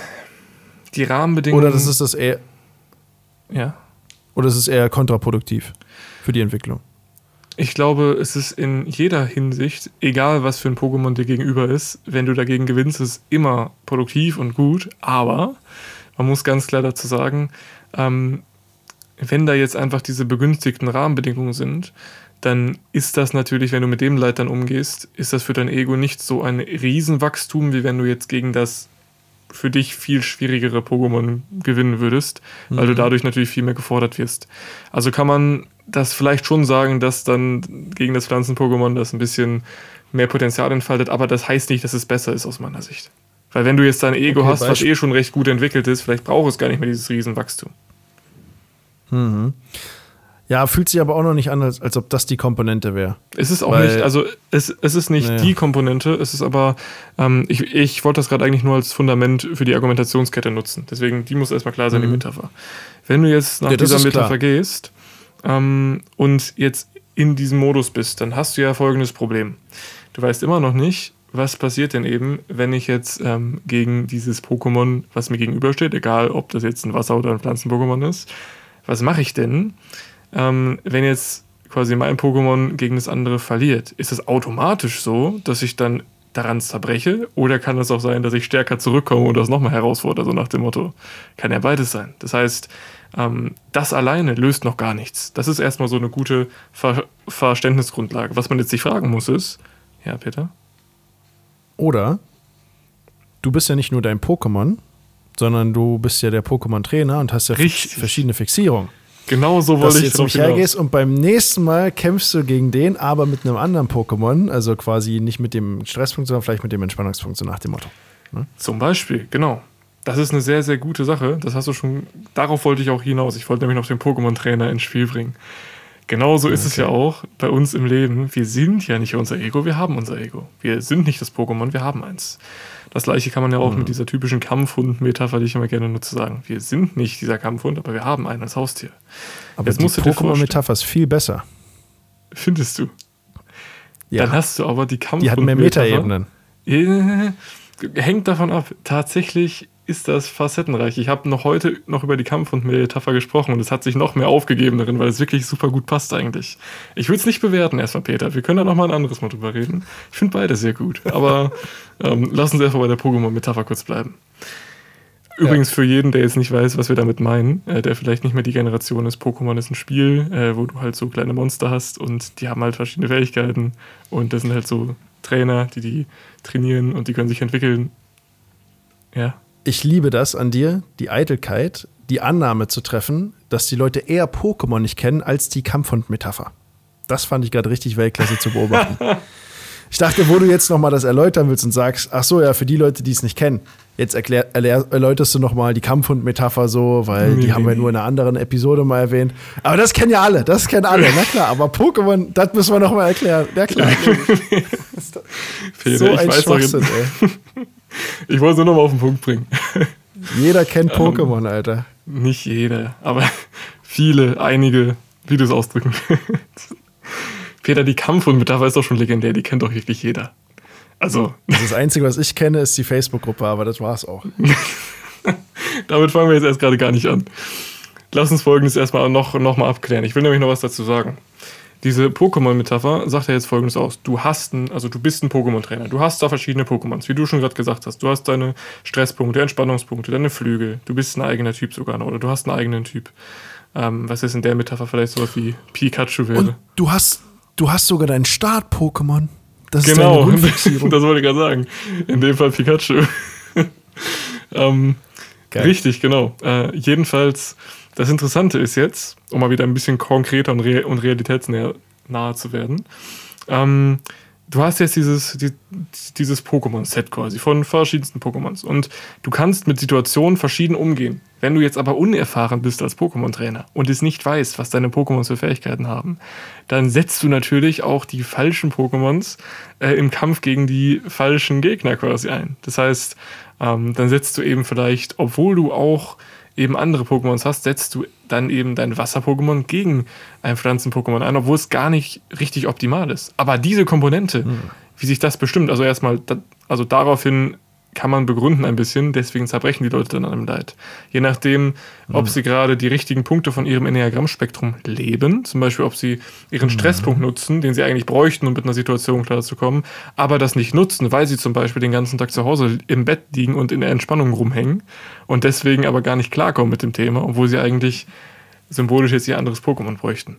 die Rahmenbedingungen. Oder das ist das eher. Ja. Oder ist es eher kontraproduktiv für die Entwicklung? Ich glaube, es ist in jeder Hinsicht, egal was für ein Pokémon dir gegenüber ist, wenn du dagegen gewinnst, ist es immer produktiv und gut. Aber man muss ganz klar dazu sagen, ähm, wenn da jetzt einfach diese begünstigten Rahmenbedingungen sind, dann ist das natürlich, wenn du mit dem Leid dann umgehst, ist das für dein Ego nicht so ein Riesenwachstum, wie wenn du jetzt gegen das für dich viel schwierigere Pokémon gewinnen würdest, weil mhm. du dadurch natürlich viel mehr gefordert wirst. Also kann man das vielleicht schon sagen, dass dann gegen das Pflanzen-Pokémon das ein bisschen mehr Potenzial entfaltet, aber das heißt nicht, dass es besser ist aus meiner Sicht. Weil wenn du jetzt dein Ego okay, hast, was eh schon recht gut entwickelt ist, vielleicht braucht es gar nicht mehr dieses Riesenwachstum. Mhm. Ja, fühlt sich aber auch noch nicht an, als, als ob das die Komponente wäre. Es ist auch Weil, nicht, also es, es ist nicht naja. die Komponente, es ist aber, ähm, ich, ich wollte das gerade eigentlich nur als Fundament für die Argumentationskette nutzen. Deswegen, die muss erstmal klar sein, mhm. die Metapher. Wenn du jetzt nach ja, dieser Metapher klar. gehst ähm, und jetzt in diesem Modus bist, dann hast du ja folgendes Problem. Du weißt immer noch nicht, was passiert denn eben, wenn ich jetzt ähm, gegen dieses Pokémon, was mir gegenübersteht, egal ob das jetzt ein Wasser- oder ein Pflanzen-Pokémon ist, was mache ich denn, ähm, wenn jetzt quasi mein Pokémon gegen das andere verliert? Ist es automatisch so, dass ich dann daran zerbreche? Oder kann es auch sein, dass ich stärker zurückkomme und das nochmal herausfordere, so nach dem Motto? Kann ja beides sein. Das heißt, ähm, das alleine löst noch gar nichts. Das ist erstmal so eine gute Ver Verständnisgrundlage. Was man jetzt sich fragen muss, ist, ja, Peter? Oder du bist ja nicht nur dein Pokémon, sondern du bist ja der Pokémon-Trainer und hast ja Richtig. verschiedene Fixierungen. Genau so wollte ich jetzt nämlich hergehst und beim nächsten Mal kämpfst du gegen den, aber mit einem anderen Pokémon, also quasi nicht mit dem Stresspunkt, sondern vielleicht mit dem Entspannungspunkt, so nach dem Motto. Zum Beispiel, genau. Das ist eine sehr, sehr gute Sache. Das hast du schon, darauf wollte ich auch hinaus. Ich wollte nämlich noch den Pokémon-Trainer ins Spiel bringen. Genauso ist es ja auch bei uns im Leben. Wir sind ja nicht unser Ego, wir haben unser Ego. Wir sind nicht das Pokémon, wir haben eins. Das gleiche kann man ja auch mit dieser typischen Kampfhund-Metapher, die ich immer gerne nutze, sagen. Wir sind nicht dieser Kampfhund, aber wir haben einen als Haustier. Aber Jetzt die Pokémon-Metapher ist viel besser. Findest du? Dann hast du aber die Kampfhund. die hat mehr Metaebenen. Äh, Hängt davon ab. Tatsächlich ist das facettenreich. Ich habe noch heute noch über die Kampfhund-Metapher gesprochen und es hat sich noch mehr aufgegeben darin, weil es wirklich super gut passt eigentlich. Ich würde es nicht bewerten erstmal, Peter. Wir können da noch mal ein anderes Mal drüber reden. Ich finde beide sehr gut. Aber ähm, lass uns erstmal bei der Pokémon-Metapher kurz bleiben. Übrigens für jeden, der jetzt nicht weiß, was wir damit meinen, äh, der vielleicht nicht mehr die Generation ist, Pokémon ist ein Spiel, äh, wo du halt so kleine Monster hast und die haben halt verschiedene Fähigkeiten und das sind halt so Trainer, die die trainieren und die können sich entwickeln. Ja, Ich liebe das an dir, die Eitelkeit, die Annahme zu treffen, dass die Leute eher Pokémon nicht kennen als die Kampfhund-Metapher. Das fand ich gerade richtig Weltklasse zu beobachten. Ich dachte, wo du jetzt noch mal das erläutern willst und sagst, ach so, ja, für die Leute, die es nicht kennen, jetzt erklär, erläuterst du noch mal die Kampfhund-Metapher so, weil Nee, die haben nee, wir nur in einer anderen Episode mal erwähnt. Aber das kennen ja alle, das kennen alle, na klar. Aber Pokémon, das müssen wir noch mal erklären. Ja klar. So ich ein Schwachsinn, ey. ich wollte es nur noch mal auf den Punkt bringen. Jeder kennt Pokémon, Alter. Nicht jeder, aber viele, einige, wie du es ausdrücken willst. Peter, die Kampfhund-Metapher ist doch schon legendär, die kennt doch wirklich jeder. Also, Das Einzige, was ich kenne, ist die Facebook-Gruppe, aber das war's auch. damit fangen wir jetzt erst gerade gar nicht an. Lass uns folgendes erstmal noch, noch mal abklären. Ich will nämlich noch was dazu sagen. Diese Pokémon-Metapher sagt ja jetzt folgendes aus. Du hast ein, also du bist ein Pokémon-Trainer. Du hast da verschiedene Pokémons, wie du schon gerade gesagt hast. Du hast deine Stresspunkte, Entspannungspunkte, deine Flügel. Du bist ein eigener Typ sogar noch, oder du hast einen eigenen Typ. Ähm, was ist in der Metapher vielleicht sowas wie Pikachu wäre? Und du hast, du hast sogar dein Start-Pokémon. Das ist Genau, das wollte ich gerade sagen. In dem Fall Pikachu. ähm, Geil. richtig, genau. Äh, jedenfalls, das Interessante ist jetzt, um mal wieder ein bisschen konkreter und, rea und realitätsnäher nahe zu werden, ähm, du hast jetzt dieses, die, dieses Pokémon-Set quasi von verschiedensten Pokémons und du kannst mit Situationen verschieden umgehen. Wenn du jetzt aber unerfahren bist als Pokémon-Trainer und es nicht weißt, was deine Pokémons für Fähigkeiten haben, dann setzt du natürlich auch die falschen Pokémons äh, im Kampf gegen die falschen Gegner quasi ein. Das heißt, ähm, dann setzt du eben vielleicht, obwohl du auch eben andere Pokémons hast, setzt du dann eben dein Wasser-Pokémon gegen ein Pflanzen-Pokémon ein, obwohl es gar nicht richtig optimal ist. Aber diese Komponente, wie sich das bestimmt, also erstmal, also daraufhin kann man begründen ein bisschen, deswegen zerbrechen die Leute dann an dem Leid. Je nachdem, ob sie gerade die richtigen Punkte von ihrem Enneagrammspektrum leben, zum Beispiel ob sie ihren Stresspunkt nutzen, den sie eigentlich bräuchten, um mit einer Situation klarzukommen, aber das nicht nutzen, weil sie zum Beispiel den ganzen Tag zu Hause im Bett liegen und in der Entspannung rumhängen und deswegen aber gar nicht klarkommen mit dem Thema, obwohl sie eigentlich symbolisch jetzt ihr anderes Pokémon bräuchten.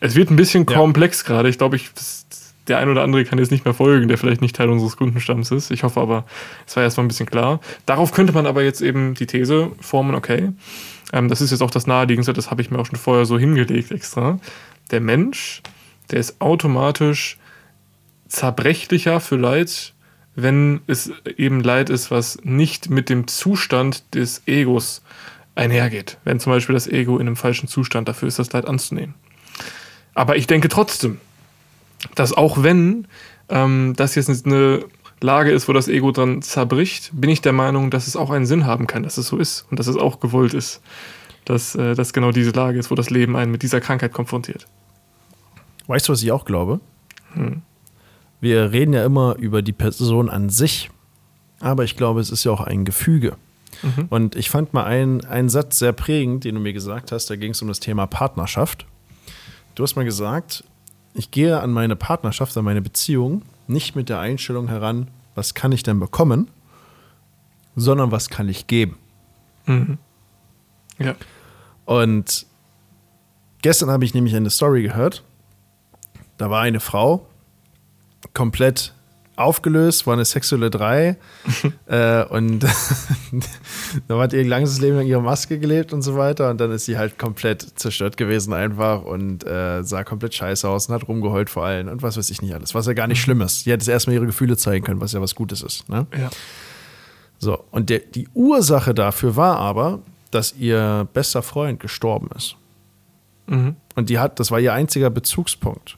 Es wird ein bisschen Ja. komplex gerade. Ich glaube, ich, das- der ein oder andere kann jetzt nicht mehr folgen, der vielleicht nicht Teil unseres Kundenstamms ist. Ich hoffe aber, es war erstmal ein bisschen klar. Darauf könnte man aber jetzt eben die These formen, okay, ähm, das ist jetzt auch das Naheliegendste, das habe ich mir auch schon vorher so hingelegt extra. Der Mensch, der ist automatisch zerbrechlicher für Leid, wenn es eben Leid ist, was nicht mit dem Zustand des Egos einhergeht. Wenn zum Beispiel das Ego in einem falschen Zustand dafür ist, das Leid anzunehmen. Aber ich denke trotzdem, dass auch wenn ähm, das jetzt eine Lage ist, wo das Ego dran zerbricht, bin ich der Meinung, dass es auch einen Sinn haben kann, dass es so ist und dass es auch gewollt ist, dass äh, das genau diese Lage ist, wo das Leben einen mit dieser Krankheit konfrontiert. Weißt du, was ich auch glaube? wir reden ja immer über die Person an sich, aber ich glaube, es ist ja auch ein Gefüge. Mhm. Und ich fand mal einen, einen Satz sehr prägend, den du mir gesagt hast, da ging es um das Thema Partnerschaft. Du hast mal gesagt, ich gehe an meine Partnerschaft, an meine Beziehung nicht mit der Einstellung heran, was kann ich denn bekommen, sondern was kann ich geben. Mhm. Ja. Und gestern habe ich nämlich eine Story gehört. Da war eine Frau, komplett aufgelöst, war eine sexuelle Drei. äh, und dann hat ihr ganzes Leben lang ihre Maske gelebt und so weiter. Und dann ist sie halt komplett zerstört gewesen einfach und äh, sah komplett scheiße aus und hat rumgeheult vor allen und was weiß ich nicht alles. Was ja gar nicht schlimm ist. Sie hätte erstmal ihre Gefühle zeigen können, was ja was Gutes ist. Ne? Ja. So, und der, die Ursache dafür war aber, dass ihr bester Freund gestorben ist. Mhm. Und die hat, das war ihr einziger Bezugspunkt.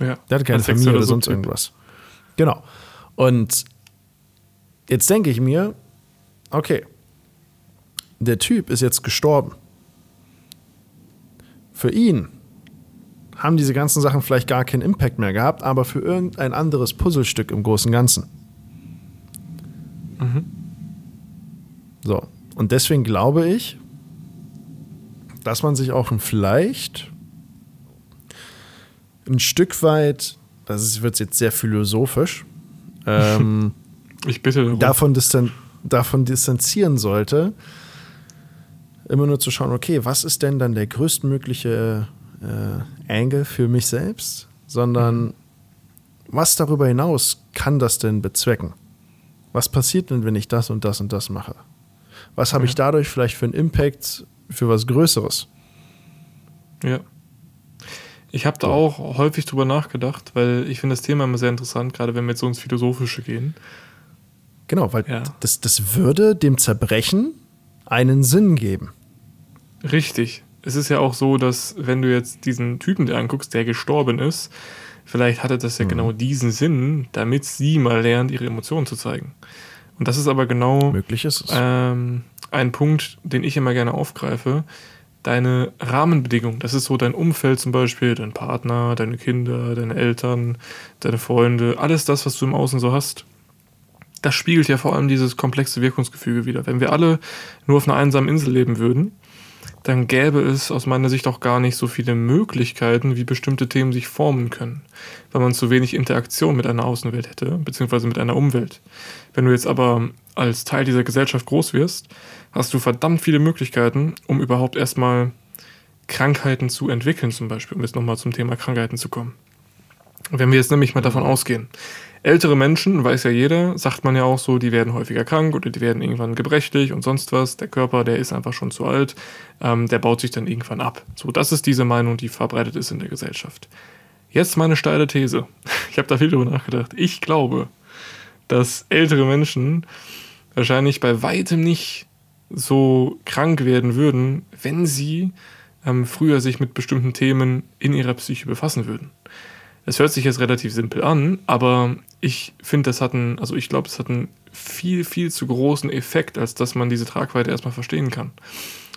Ja. Der hatte keine Familie oder sonst irgendwas. Genau. Und jetzt denke ich mir, okay, der Typ ist jetzt gestorben. Für ihn haben diese ganzen Sachen vielleicht gar keinen Impact mehr gehabt, aber für irgendein anderes Puzzlestück im großen Ganzen. Mhm. So. Und deswegen glaube ich, dass man sich auch vielleicht ein Stück weit, das wird jetzt sehr philosophisch, ähm, ich bitte davon, distan davon distanzieren sollte, immer nur zu schauen, okay, was ist denn dann der größtmögliche äh, Angle für mich selbst, sondern mhm. was darüber hinaus kann das denn bezwecken? Was passiert denn, wenn ich das und das und das mache? Was habe ja. ich dadurch vielleicht für einen Impact für was Größeres? Ja. Ich habe da auch häufig drüber nachgedacht, weil ich finde das Thema immer sehr interessant, gerade wenn wir jetzt so ins Philosophische gehen. Genau, weil ja. das, das würde dem Zerbrechen einen Sinn geben. Richtig. Es ist ja auch so, dass wenn du jetzt diesen Typen dir anguckst, der gestorben ist, vielleicht hatte das ja mhm. genau diesen Sinn, damit sie mal lernt, ihre Emotionen zu zeigen. Und das ist aber genau Möglich ist es. Ähm, ein Punkt, den ich immer gerne aufgreife deine Rahmenbedingungen. Das ist so dein Umfeld zum Beispiel, dein Partner, deine Kinder, deine Eltern, deine Freunde, alles das, was du im Außen so hast. Das spiegelt ja vor allem dieses komplexe Wirkungsgefüge wieder. Wenn wir alle nur auf einer einsamen Insel leben würden, dann gäbe es aus meiner Sicht auch gar nicht so viele Möglichkeiten, wie bestimmte Themen sich formen können, weil man zu wenig Interaktion mit einer Außenwelt hätte, beziehungsweise mit einer Umwelt. Wenn du jetzt aber als Teil dieser Gesellschaft groß wirst, hast du verdammt viele Möglichkeiten, um überhaupt erstmal Krankheiten zu entwickeln, zum Beispiel, um jetzt nochmal zum Thema Krankheiten zu kommen. Wenn wir jetzt nämlich mal davon ausgehen, ältere Menschen, weiß ja jeder, sagt man ja auch so, die werden häufiger krank oder die werden irgendwann gebrechlich und sonst was. Der Körper, der ist einfach schon zu alt, ähm, der baut sich dann irgendwann ab. So, das ist diese Meinung, die verbreitet ist in der Gesellschaft. Jetzt meine steile These. Ich habe da viel drüber nachgedacht. Ich glaube, dass ältere Menschen wahrscheinlich bei weitem nicht so krank werden würden, wenn sie ähm, früher sich mit bestimmten Themen in ihrer Psyche befassen würden. Das hört sich jetzt relativ simpel an, aber ich finde, das hat einen, also ich glaube, es hat einen viel, viel zu großen Effekt, als dass man diese Tragweite erstmal verstehen kann.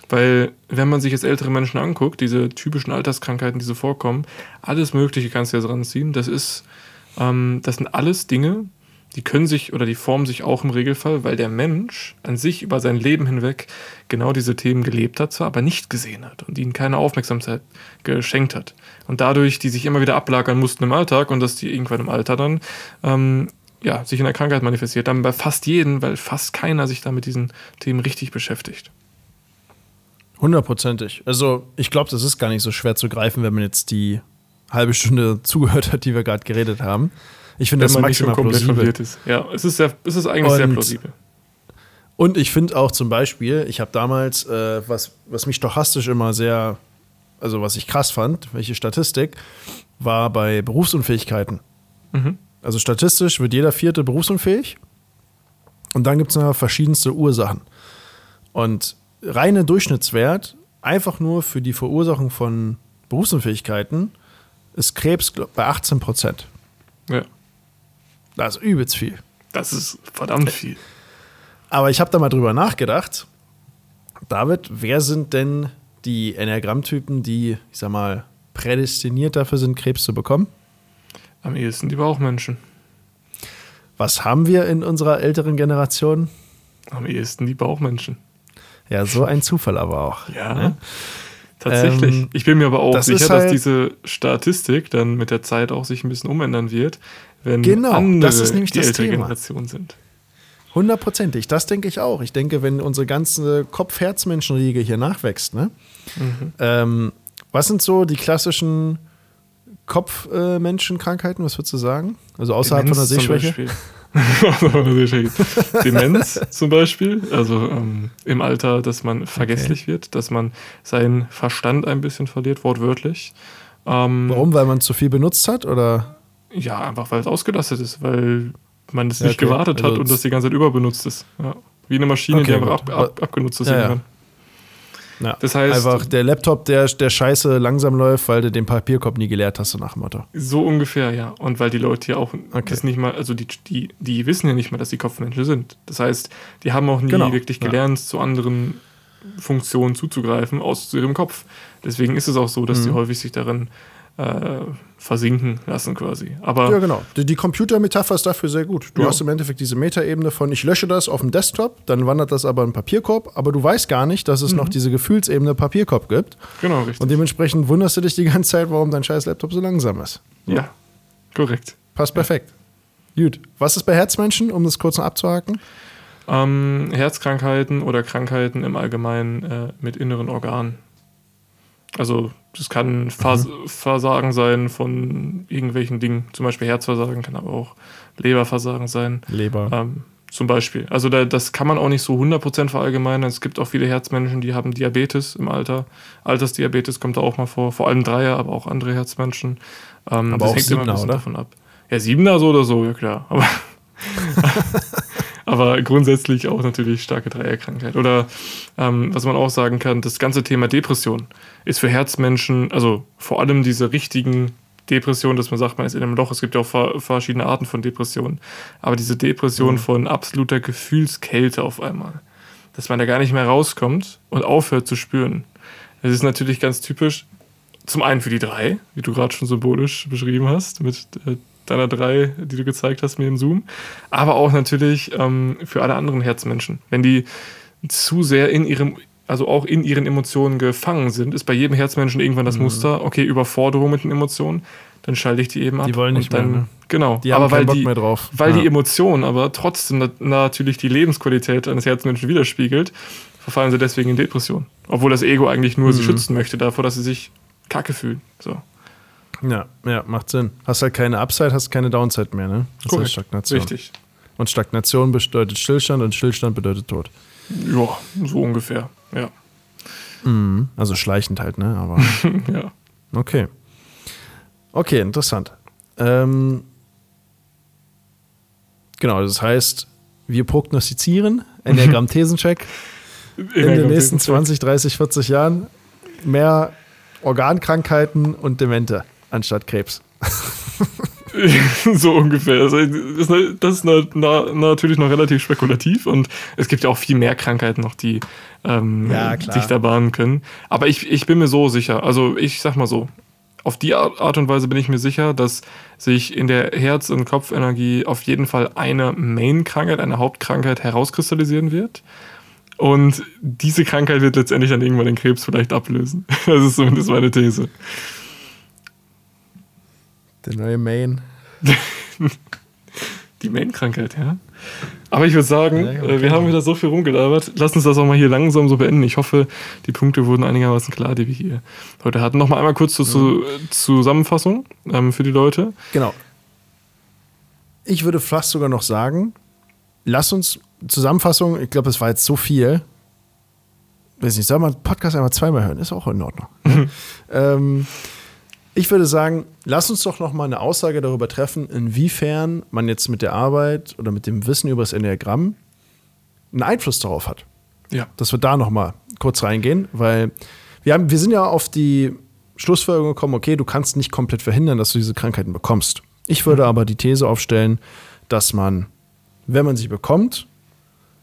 Weil, wenn man sich jetzt ältere Menschen anguckt, diese typischen Alterskrankheiten, die so vorkommen, alles Mögliche kannst du jetzt ranziehen. Das ist, ähm, das sind alles Dinge, die können sich oder die formen sich auch im Regelfall, weil der Mensch an sich über sein Leben hinweg genau diese Themen gelebt hat, zwar aber nicht gesehen hat und ihnen keine Aufmerksamkeit geschenkt hat. Und dadurch, die sich immer wieder ablagern mussten im Alltag und dass die irgendwann im Alter dann ähm, ja, sich in der Krankheit manifestiert, dann bei fast jedem, weil fast keiner sich da mit diesen Themen richtig beschäftigt. Hundertprozentig. Also ich glaube, das ist gar nicht so schwer zu greifen, wenn man jetzt die halbe Stunde zugehört hat, die wir gerade geredet haben. Ich finde das maximal plausibel. Ist. Ja, es ist, sehr, es ist eigentlich und, sehr plausibel. Und ich finde auch zum Beispiel, ich habe damals, äh, was, was mich stochastisch immer sehr, also was ich krass fand, welche Statistik, war bei Berufsunfähigkeiten. Mhm. Also statistisch wird jeder Vierte berufsunfähig. Und dann gibt es noch verschiedenste Ursachen. Und reine Durchschnittswert, einfach nur für die Verursachung von Berufsunfähigkeiten, ist Krebs bei 18 Prozent. Ja. Das ist übelst viel. Das ist verdammt viel. Aber ich habe da mal drüber nachgedacht. David, wer sind denn die Enneagrammtypen, die, ich sag mal, prädestiniert dafür sind, Krebs zu bekommen? Am ehesten die Bauchmenschen. Was haben wir in unserer älteren Generation? Am ehesten die Bauchmenschen. Ja, so ein Zufall aber auch. Ja. Ne? Tatsächlich. Ähm, ich bin mir aber auch das sicher, halt dass diese Statistik dann mit der Zeit auch sich ein bisschen umändern wird, wenn genau, andere das ist nämlich die das ältere Thema. Generation sind. Hundertprozentig, das denke ich auch. Ich denke, wenn unsere ganze Kopf-Herz-Menschenriege hier nachwächst, ne? Mhm. Ähm, was sind so die klassischen Kopfmenschenkrankheiten, was würdest du sagen? Also außerhalb Demenz von der Sehschwäche? Demenz zum Beispiel, also ähm, im Alter, dass man vergesslich okay. wird, dass man seinen Verstand ein bisschen verliert, wortwörtlich. Ähm, Warum? Weil man zu viel benutzt hat oder? Ja, einfach weil es ausgelastet ist, weil man es ja, nicht okay. gewartet also hat und das die ganze Zeit überbenutzt ist. Ja. Wie eine Maschine, okay, die einfach ab, ab, abgenutzt ist. Ja, ja, das heißt. Einfach der Laptop, der, der scheiße langsam läuft, weil du den Papierkorb nie geleert hast, so nach dem Motto. So ungefähr, ja. Und weil die Leute ja auch okay. das nicht mal, also die, die, die wissen ja nicht mal, dass die Kopfmenschen sind. Das heißt, die haben auch nie genau. wirklich gelernt, ja. zu anderen Funktionen zuzugreifen, aus ihrem Kopf. Deswegen ist es auch so, dass mhm. die häufig sich darin äh, versinken lassen quasi. Aber ja, genau. Die, die Computermetapher ist dafür sehr gut. Du ja. hast im Endeffekt diese Metaebene von, ich lösche das auf dem Desktop, dann wandert das aber in den Papierkorb, aber du weißt gar nicht, dass es mhm. noch diese Gefühlsebene Papierkorb gibt. Genau, richtig. Und dementsprechend wunderst du dich die ganze Zeit, warum dein scheiß Laptop so langsam ist. Ja, korrekt. Passt perfekt. Gut. Was ist bei Herzmenschen, um das kurz noch abzuhaken? Ähm, Herzkrankheiten oder Krankheiten im Allgemeinen äh, mit inneren Organen. Also das kann Vers mhm. Versagen sein von irgendwelchen Dingen, zum Beispiel Herzversagen, kann aber auch Leberversagen sein. Leber. Ähm, zum Beispiel. Also da, das kann man auch nicht so 100% verallgemeinern. Es gibt auch viele Herzmenschen, die haben Diabetes im Alter. Altersdiabetes kommt da auch mal vor, vor allem Dreier, aber auch andere Herzmenschen. Ähm, aber das auch hängt Siebener, immer ein bisschen oder? davon ab. Ja, Siebener so oder so, ja klar. Aber aber grundsätzlich auch natürlich starke Dreierkrankheit. Oder ähm, was man auch sagen kann, das ganze Thema Depression ist für Herzmenschen, also vor allem diese richtigen Depressionen, dass man sagt, man ist in einem Loch. Es gibt ja auch verschiedene Arten von Depressionen. Aber diese Depression mhm. von absoluter Gefühlskälte auf einmal, dass man da gar nicht mehr rauskommt und aufhört zu spüren. Das ist natürlich ganz typisch, zum einen für die drei, wie du gerade schon symbolisch beschrieben hast, mit äh, deiner drei, die du gezeigt hast mir im Zoom, aber auch natürlich ähm, für alle anderen Herzmenschen. Wenn die zu sehr in ihrem, also auch in ihren Emotionen gefangen sind, ist bei jedem Herzmenschen irgendwann das mhm. Muster, okay, Überforderung mit den Emotionen, dann schalte ich die eben ab. Die wollen nicht dann, mehr. Ne? Genau, die haben aber weil Bock die, mehr drauf. Weil ja. die Emotion aber trotzdem na natürlich die Lebensqualität eines Herzmenschen widerspiegelt, verfallen sie deswegen in Depression. Obwohl das Ego eigentlich nur mhm. sie schützen möchte davor, dass sie sich kacke fühlen. So. Ja, ja, macht Sinn. Hast halt keine Upside, hast keine Downside mehr, ne? Das Korrekt. heißt Stagnation. Richtig. Und Stagnation bedeutet Stillstand und Stillstand bedeutet Tod. Ja, so ungefähr, ja. Mhm, also schleichend halt, ne? Aber. ja. Okay. Okay, interessant. Ähm, genau, das heißt, wir prognostizieren, Enneagramm-Thesencheck, in den nächsten 20, 30, 40 Jahren mehr Organkrankheiten und Demente anstatt Krebs. so ungefähr. Also das ist natürlich noch relativ spekulativ und es gibt ja auch viel mehr Krankheiten noch, die ähm, ja, sich da bahnen können. Aber ich, ich bin mir so sicher, also ich sag mal so, auf die Art und Weise bin ich mir sicher, dass sich in der Herz- und Kopfenergie auf jeden Fall eine Main-Krankheit, eine Hauptkrankheit herauskristallisieren wird. Und diese Krankheit wird letztendlich dann irgendwann den Krebs vielleicht ablösen. Das ist zumindest meine These. Der neue Main. Die Main-Krankheit, ja. Aber ich würde sagen, ja, okay. Äh, wir haben wieder so viel rumgelabert. Lass uns das auch mal hier langsam so beenden. Ich hoffe, die Punkte wurden einigermaßen klar, die wir hier heute hatten. Nochmal einmal kurz zur mhm. Zusammenfassung ähm, für die Leute. Genau. Ich würde fast sogar noch sagen, lass uns Zusammenfassung, ich glaube, das war jetzt so viel. Weiß nicht, soll man Podcast einmal zweimal hören? Ist auch in Ordnung. Mhm. ähm, ich würde sagen, lass uns doch noch mal eine Aussage darüber treffen, inwiefern man jetzt mit der Arbeit oder mit dem Wissen über das Enneagramm einen Einfluss darauf hat. Ja. Dass wir da noch mal kurz reingehen, weil wir, haben, wir sind ja auf die Schlussfolgerung gekommen, okay, du kannst nicht komplett verhindern, dass du diese Krankheiten bekommst. Ich würde mhm. aber die These aufstellen, dass man, wenn man sie bekommt,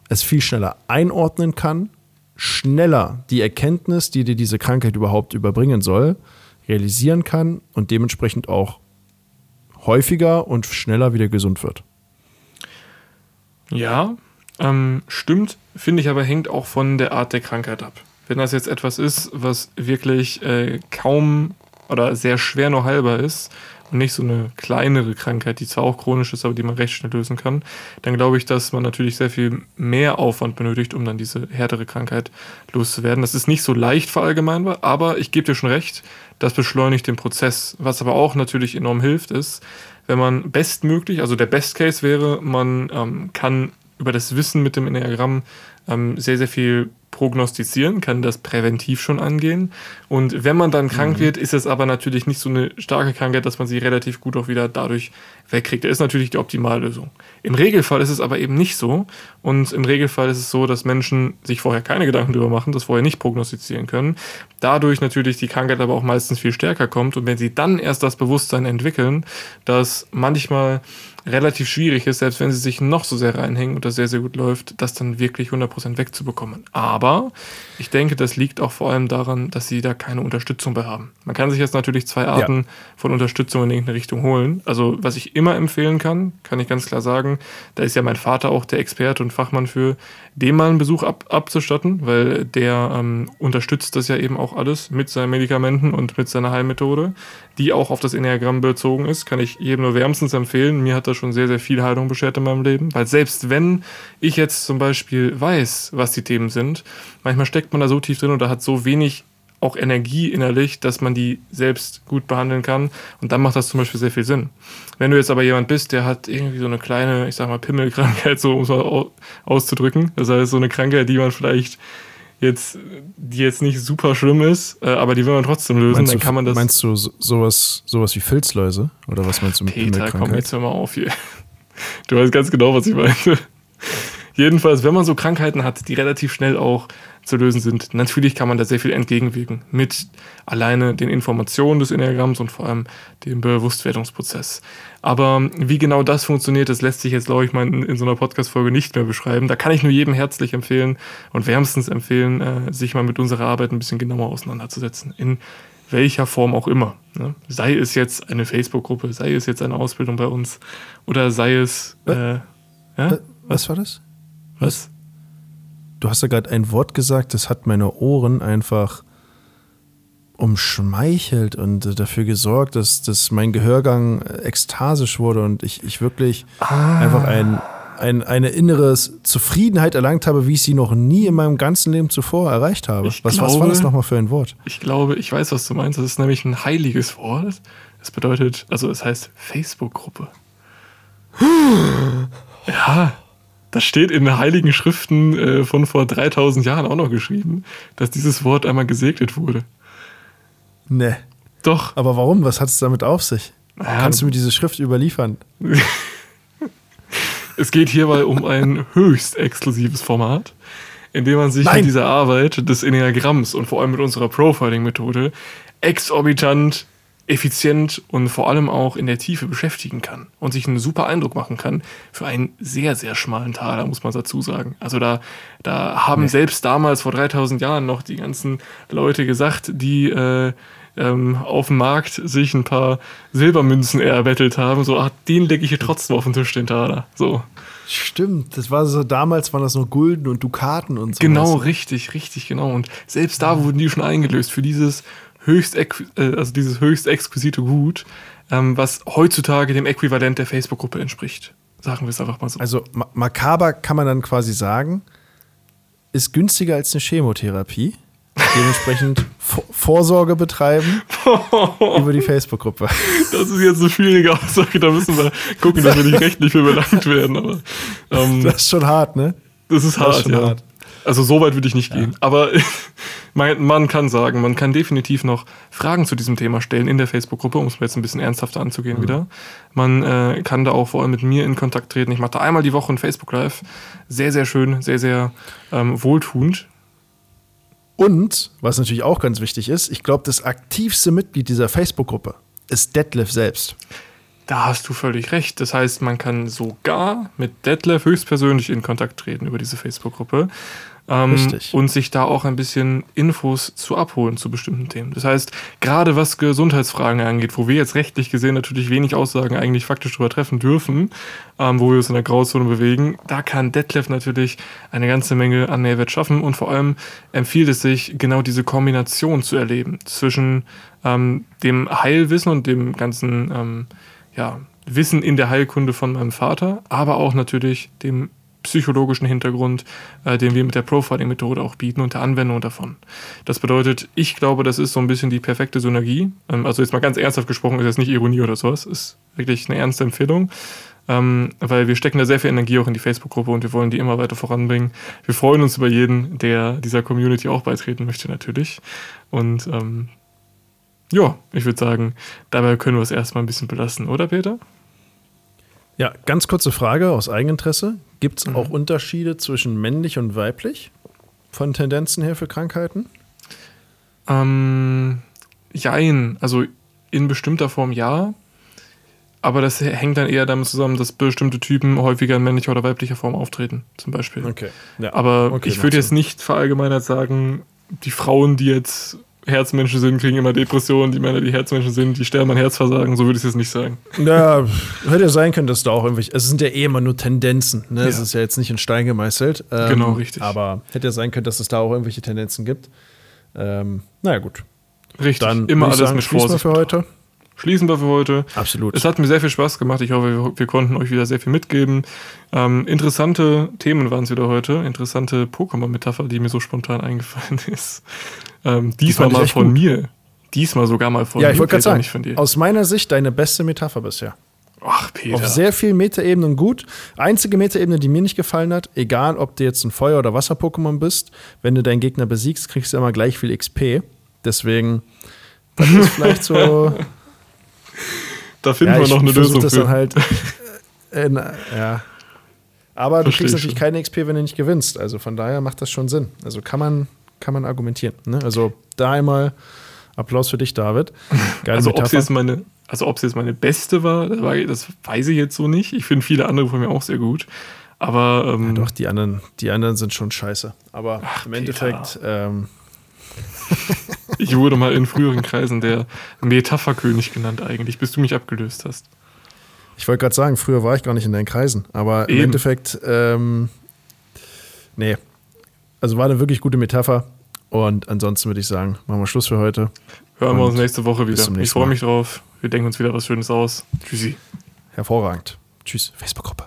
es viel schneller einordnen kann, schneller die Erkenntnis, die dir diese Krankheit überhaupt überbringen soll, realisieren kann und dementsprechend auch häufiger und schneller wieder gesund wird. Ja, ähm, stimmt, finde ich aber hängt auch von der Art der Krankheit ab. Wenn das jetzt etwas ist, was wirklich äh, kaum oder sehr schwer nur heilbar ist und nicht so eine kleinere Krankheit, die zwar auch chronisch ist, aber die man recht schnell lösen kann, dann glaube ich, dass man natürlich sehr viel mehr Aufwand benötigt, um dann diese härtere Krankheit loszuwerden. Das ist nicht so leicht verallgemeinbar, aber ich gebe dir schon recht, das beschleunigt den Prozess. Was aber auch natürlich enorm hilft, ist, wenn man bestmöglich, also der Best Case wäre, man ähm, kann über das Wissen mit dem Enneagramm ähm, sehr, sehr viel prognostizieren, kann das präventiv schon angehen. Und wenn man dann krank mhm. wird, ist es aber natürlich nicht so eine starke Krankheit, dass man sie relativ gut auch wieder dadurch wegkriegt. Das ist natürlich die Optimallösung. Im Regelfall ist es aber eben nicht so. Und im Regelfall ist es so, dass Menschen sich vorher keine Gedanken darüber machen, das vorher nicht prognostizieren können. Dadurch natürlich die Krankheit aber auch meistens viel stärker kommt. Und wenn sie dann erst das Bewusstsein entwickeln, dass manchmal relativ schwierig ist, selbst wenn sie sich noch so sehr reinhängen und das sehr, sehr gut läuft, das dann wirklich 100% wegzubekommen. Aber ich denke, das liegt auch vor allem daran, dass sie da keine Unterstützung bei haben. Man kann sich jetzt natürlich zwei Arten ja. von Unterstützung in irgendeine Richtung holen. Also, was ich immer empfehlen kann, kann ich ganz klar sagen, da ist ja mein Vater auch der Experte und Fachmann für, dem mal einen Besuch ab, abzustatten, weil der ähm, unterstützt das ja eben auch alles mit seinen Medikamenten und mit seiner Heilmethode, die auch auf das Enneagramm bezogen ist. Kann ich jedem nur wärmstens empfehlen. Mir hat das schon sehr, sehr viel Heilung beschert in meinem Leben, weil selbst wenn ich jetzt zum Beispiel weiß, was die Themen sind, manchmal steckt man da so tief drin oder hat so wenig auch Energie innerlich, dass man die selbst gut behandeln kann. Und dann macht das zum Beispiel sehr viel Sinn. Wenn du jetzt aber jemand bist, der hat irgendwie so eine kleine, ich sag mal, Pimmelkrankheit, so um es mal auszudrücken, das heißt so eine Krankheit, die man vielleicht jetzt, die jetzt nicht super schlimm ist, äh, aber die will man trotzdem lösen, meinst dann du, kann man das. Meinst du sowas, sowas wie Filzläuse? Oder was meinst du mit Peter, Pimmelkrankheit? komm jetzt hör mal auf hier. Du weißt ganz genau, was ich meine. Jedenfalls, wenn man so Krankheiten hat, die relativ schnell auch zu lösen sind, natürlich kann man da sehr viel entgegenwirken. Mit alleine den Informationen des Enneagramms und vor allem dem Bewusstwerdungsprozess. Aber wie genau das funktioniert, das lässt sich jetzt, glaube ich, mal in, in so einer Podcast-Folge nicht mehr beschreiben. Da kann ich nur jedem herzlich empfehlen und wärmstens empfehlen, äh, sich mal mit unserer Arbeit ein bisschen genauer auseinanderzusetzen. In welcher Form auch immer. Ne? Sei es jetzt eine Facebook-Gruppe, sei es jetzt eine Ausbildung bei uns oder sei es. Äh, ja? Was war das? Was? Du hast ja gerade ein Wort gesagt, das hat meine Ohren einfach umschmeichelt und dafür gesorgt, dass, dass mein Gehörgang ekstasisch wurde und ich, ich wirklich ah. einfach ein, ein, eine innere Zufriedenheit erlangt habe, wie ich sie noch nie in meinem ganzen Leben zuvor erreicht habe. Was, glaube, was war das nochmal für ein Wort? Ich glaube, ich weiß, was du meinst. Das ist nämlich ein heiliges Wort. Das bedeutet, also es heißt Facebook-Gruppe. ja. Das steht in den heiligen Schriften äh, von vor 3000 Jahren auch noch geschrieben, dass dieses Wort einmal gesegnet wurde. Ne. Doch. Aber warum? Was hat es damit auf sich? Ja, Kannst du mir diese Schrift überliefern? es geht hierbei um ein höchst exklusives Format, in dem man sich Nein. mit dieser Arbeit des Enneagramms und vor allem mit unserer Profiling-Methode exorbitant effizient und vor allem auch in der Tiefe beschäftigen kann und sich einen super Eindruck machen kann für einen sehr, sehr schmalen Taler, muss man dazu sagen. Also da, da haben nee. selbst damals vor 3000 Jahren noch die ganzen Leute gesagt, die äh, ähm, auf dem Markt sich ein paar Silbermünzen erbettelt haben, so, ach, den lege ich hier trotzdem auf den Tisch, den Taler. So. Stimmt, das war so, damals waren das nur Gulden und Dukaten und so. Genau, richtig, richtig, genau. Und selbst da wurden die schon eingelöst für dieses höchst, äh, also dieses höchst exquisite Gut, ähm, was heutzutage dem Äquivalent der Facebook-Gruppe entspricht. Sagen wir es einfach mal so. Also makaber kann man dann quasi sagen, ist günstiger als eine Chemotherapie. Dementsprechend Vorsorge betreiben über die Facebook-Gruppe. Das ist jetzt eine schwierige Aussage, da müssen wir gucken, dass wir nicht rechtlich für belangt werden. Aber, ähm, das ist schon hart, ne? Das ist hart, das ist schon ja. hart. Also so weit würde ich nicht ja. gehen. Aber man, kann sagen, man kann definitiv noch Fragen zu diesem Thema stellen in der Facebook-Gruppe, um es jetzt ein bisschen ernsthafter anzugehen mhm. wieder. Man äh, kann da auch vor allem mit mir in Kontakt treten. Ich mache da einmal die Woche ein Facebook-Live. Sehr, sehr schön, sehr, sehr ähm, wohltuend. Und, was natürlich auch ganz wichtig ist, ich glaube, das aktivste Mitglied dieser Facebook-Gruppe ist Detlef selbst. Da hast du völlig recht. Das heißt, man kann sogar mit Detlef höchstpersönlich in Kontakt treten über diese Facebook-Gruppe. Ähm, und sich da auch ein bisschen Infos zu abholen zu bestimmten Themen. Das heißt, gerade was Gesundheitsfragen angeht, wo wir jetzt rechtlich gesehen natürlich wenig Aussagen eigentlich faktisch drüber treffen dürfen, ähm, wo wir uns in der Grauzone bewegen, da kann Detlef natürlich eine ganze Menge an Mehrwert schaffen und vor allem empfiehlt es sich, genau diese Kombination zu erleben zwischen ähm, dem Heilwissen und dem ganzen ähm, ja, Wissen in der Heilkunde von meinem Vater, aber auch natürlich dem psychologischen Hintergrund, äh, den wir mit der Profiling-Methode auch bieten und der Anwendung davon. Das bedeutet, ich glaube, das ist so ein bisschen die perfekte Synergie. Ähm, also jetzt mal ganz ernsthaft gesprochen, ist jetzt nicht Ironie oder sowas, ist wirklich eine ernste Empfehlung. Ähm, weil wir stecken da sehr viel Energie auch in die Facebook-Gruppe und wir wollen die immer weiter voranbringen. Wir freuen uns über jeden, der dieser Community auch beitreten möchte, natürlich. Und ähm, ja, ich würde sagen, dabei können wir es erstmal ein bisschen belassen, oder Peter? Ja, ganz kurze Frage aus Eigeninteresse. Gibt es mhm. auch Unterschiede zwischen männlich und weiblich von Tendenzen her für Krankheiten? Ähm, jein. Also in bestimmter Form ja. Aber das hängt dann eher damit zusammen, dass bestimmte Typen häufiger in männlicher oder weiblicher Form auftreten, zum Beispiel. Okay. Ja. Aber okay, ich würde jetzt nicht verallgemeinert sagen, die Frauen, die jetzt Herzmenschen sind, kriegen immer Depressionen. Die Männer, die Herzmenschen sind, die sterben an Herzversagen. So würde ich es jetzt nicht sagen. Ja, hätte ja sein können, dass da auch irgendwelche. Es sind ja eh immer nur Tendenzen. Ne? Ja. Es ist ja jetzt nicht in Stein gemeißelt. Ähm, genau, richtig. Aber hätte ja sein können, dass es da auch irgendwelche Tendenzen gibt. Ähm, naja, gut. Richtig. Dann immer alles sagen, mit Vorsicht. für heute. Schließen wir für heute. Absolut. Es hat mir sehr viel Spaß gemacht. Ich hoffe, wir, wir konnten euch wieder sehr viel mitgeben. Ähm, interessante Themen waren es wieder heute. Interessante Pokémon-Metapher, die mir so spontan eingefallen ist. Ähm, diesmal mal von gut. mir. Diesmal sogar mal von ja, mir. Ja, ich wollte gerade sagen, von dir. aus meiner Sicht deine beste Metapher bisher. Ach, Peter. Auf sehr vielen Metaebenen gut. Einzige Metaebene, die mir nicht gefallen hat, egal ob du jetzt ein Feuer- oder Wasser-Pokémon bist, wenn du deinen Gegner besiegst, kriegst du immer gleich viel XP. Deswegen, das ist vielleicht so. Da finden ja, wir noch eine Lösung. Das für. dann halt, äh, na, ja. Aber Versteh du kriegst natürlich keine XP, wenn du nicht gewinnst. Also von daher macht das schon Sinn. Also kann man, kann man argumentieren. Ne? Also da einmal Applaus für dich, David. Geile also ob sie jetzt meine, also ob sie jetzt meine beste war, das, weiß ich jetzt so nicht. Ich finde viele andere von mir auch sehr gut. Aber ähm, ja, doch, die anderen, die anderen sind schon scheiße. Aber Ach, im. Endeffekt. Ähm, ich wurde mal in früheren Kreisen der Metapherkönig genannt, eigentlich, bis du mich abgelöst hast. Ich wollte gerade sagen, früher war ich gar nicht in deinen Kreisen, aber Eben. im Endeffekt, ähm, nee. Also war eine wirklich gute Metapher. Und ansonsten würde ich sagen, machen wir Schluss für heute. Hören wir uns nächste Woche wieder. Ich freue mich drauf. Wir denken uns wieder was Schönes aus. Tschüssi. Hervorragend. Tschüss. Facebook-Gruppe.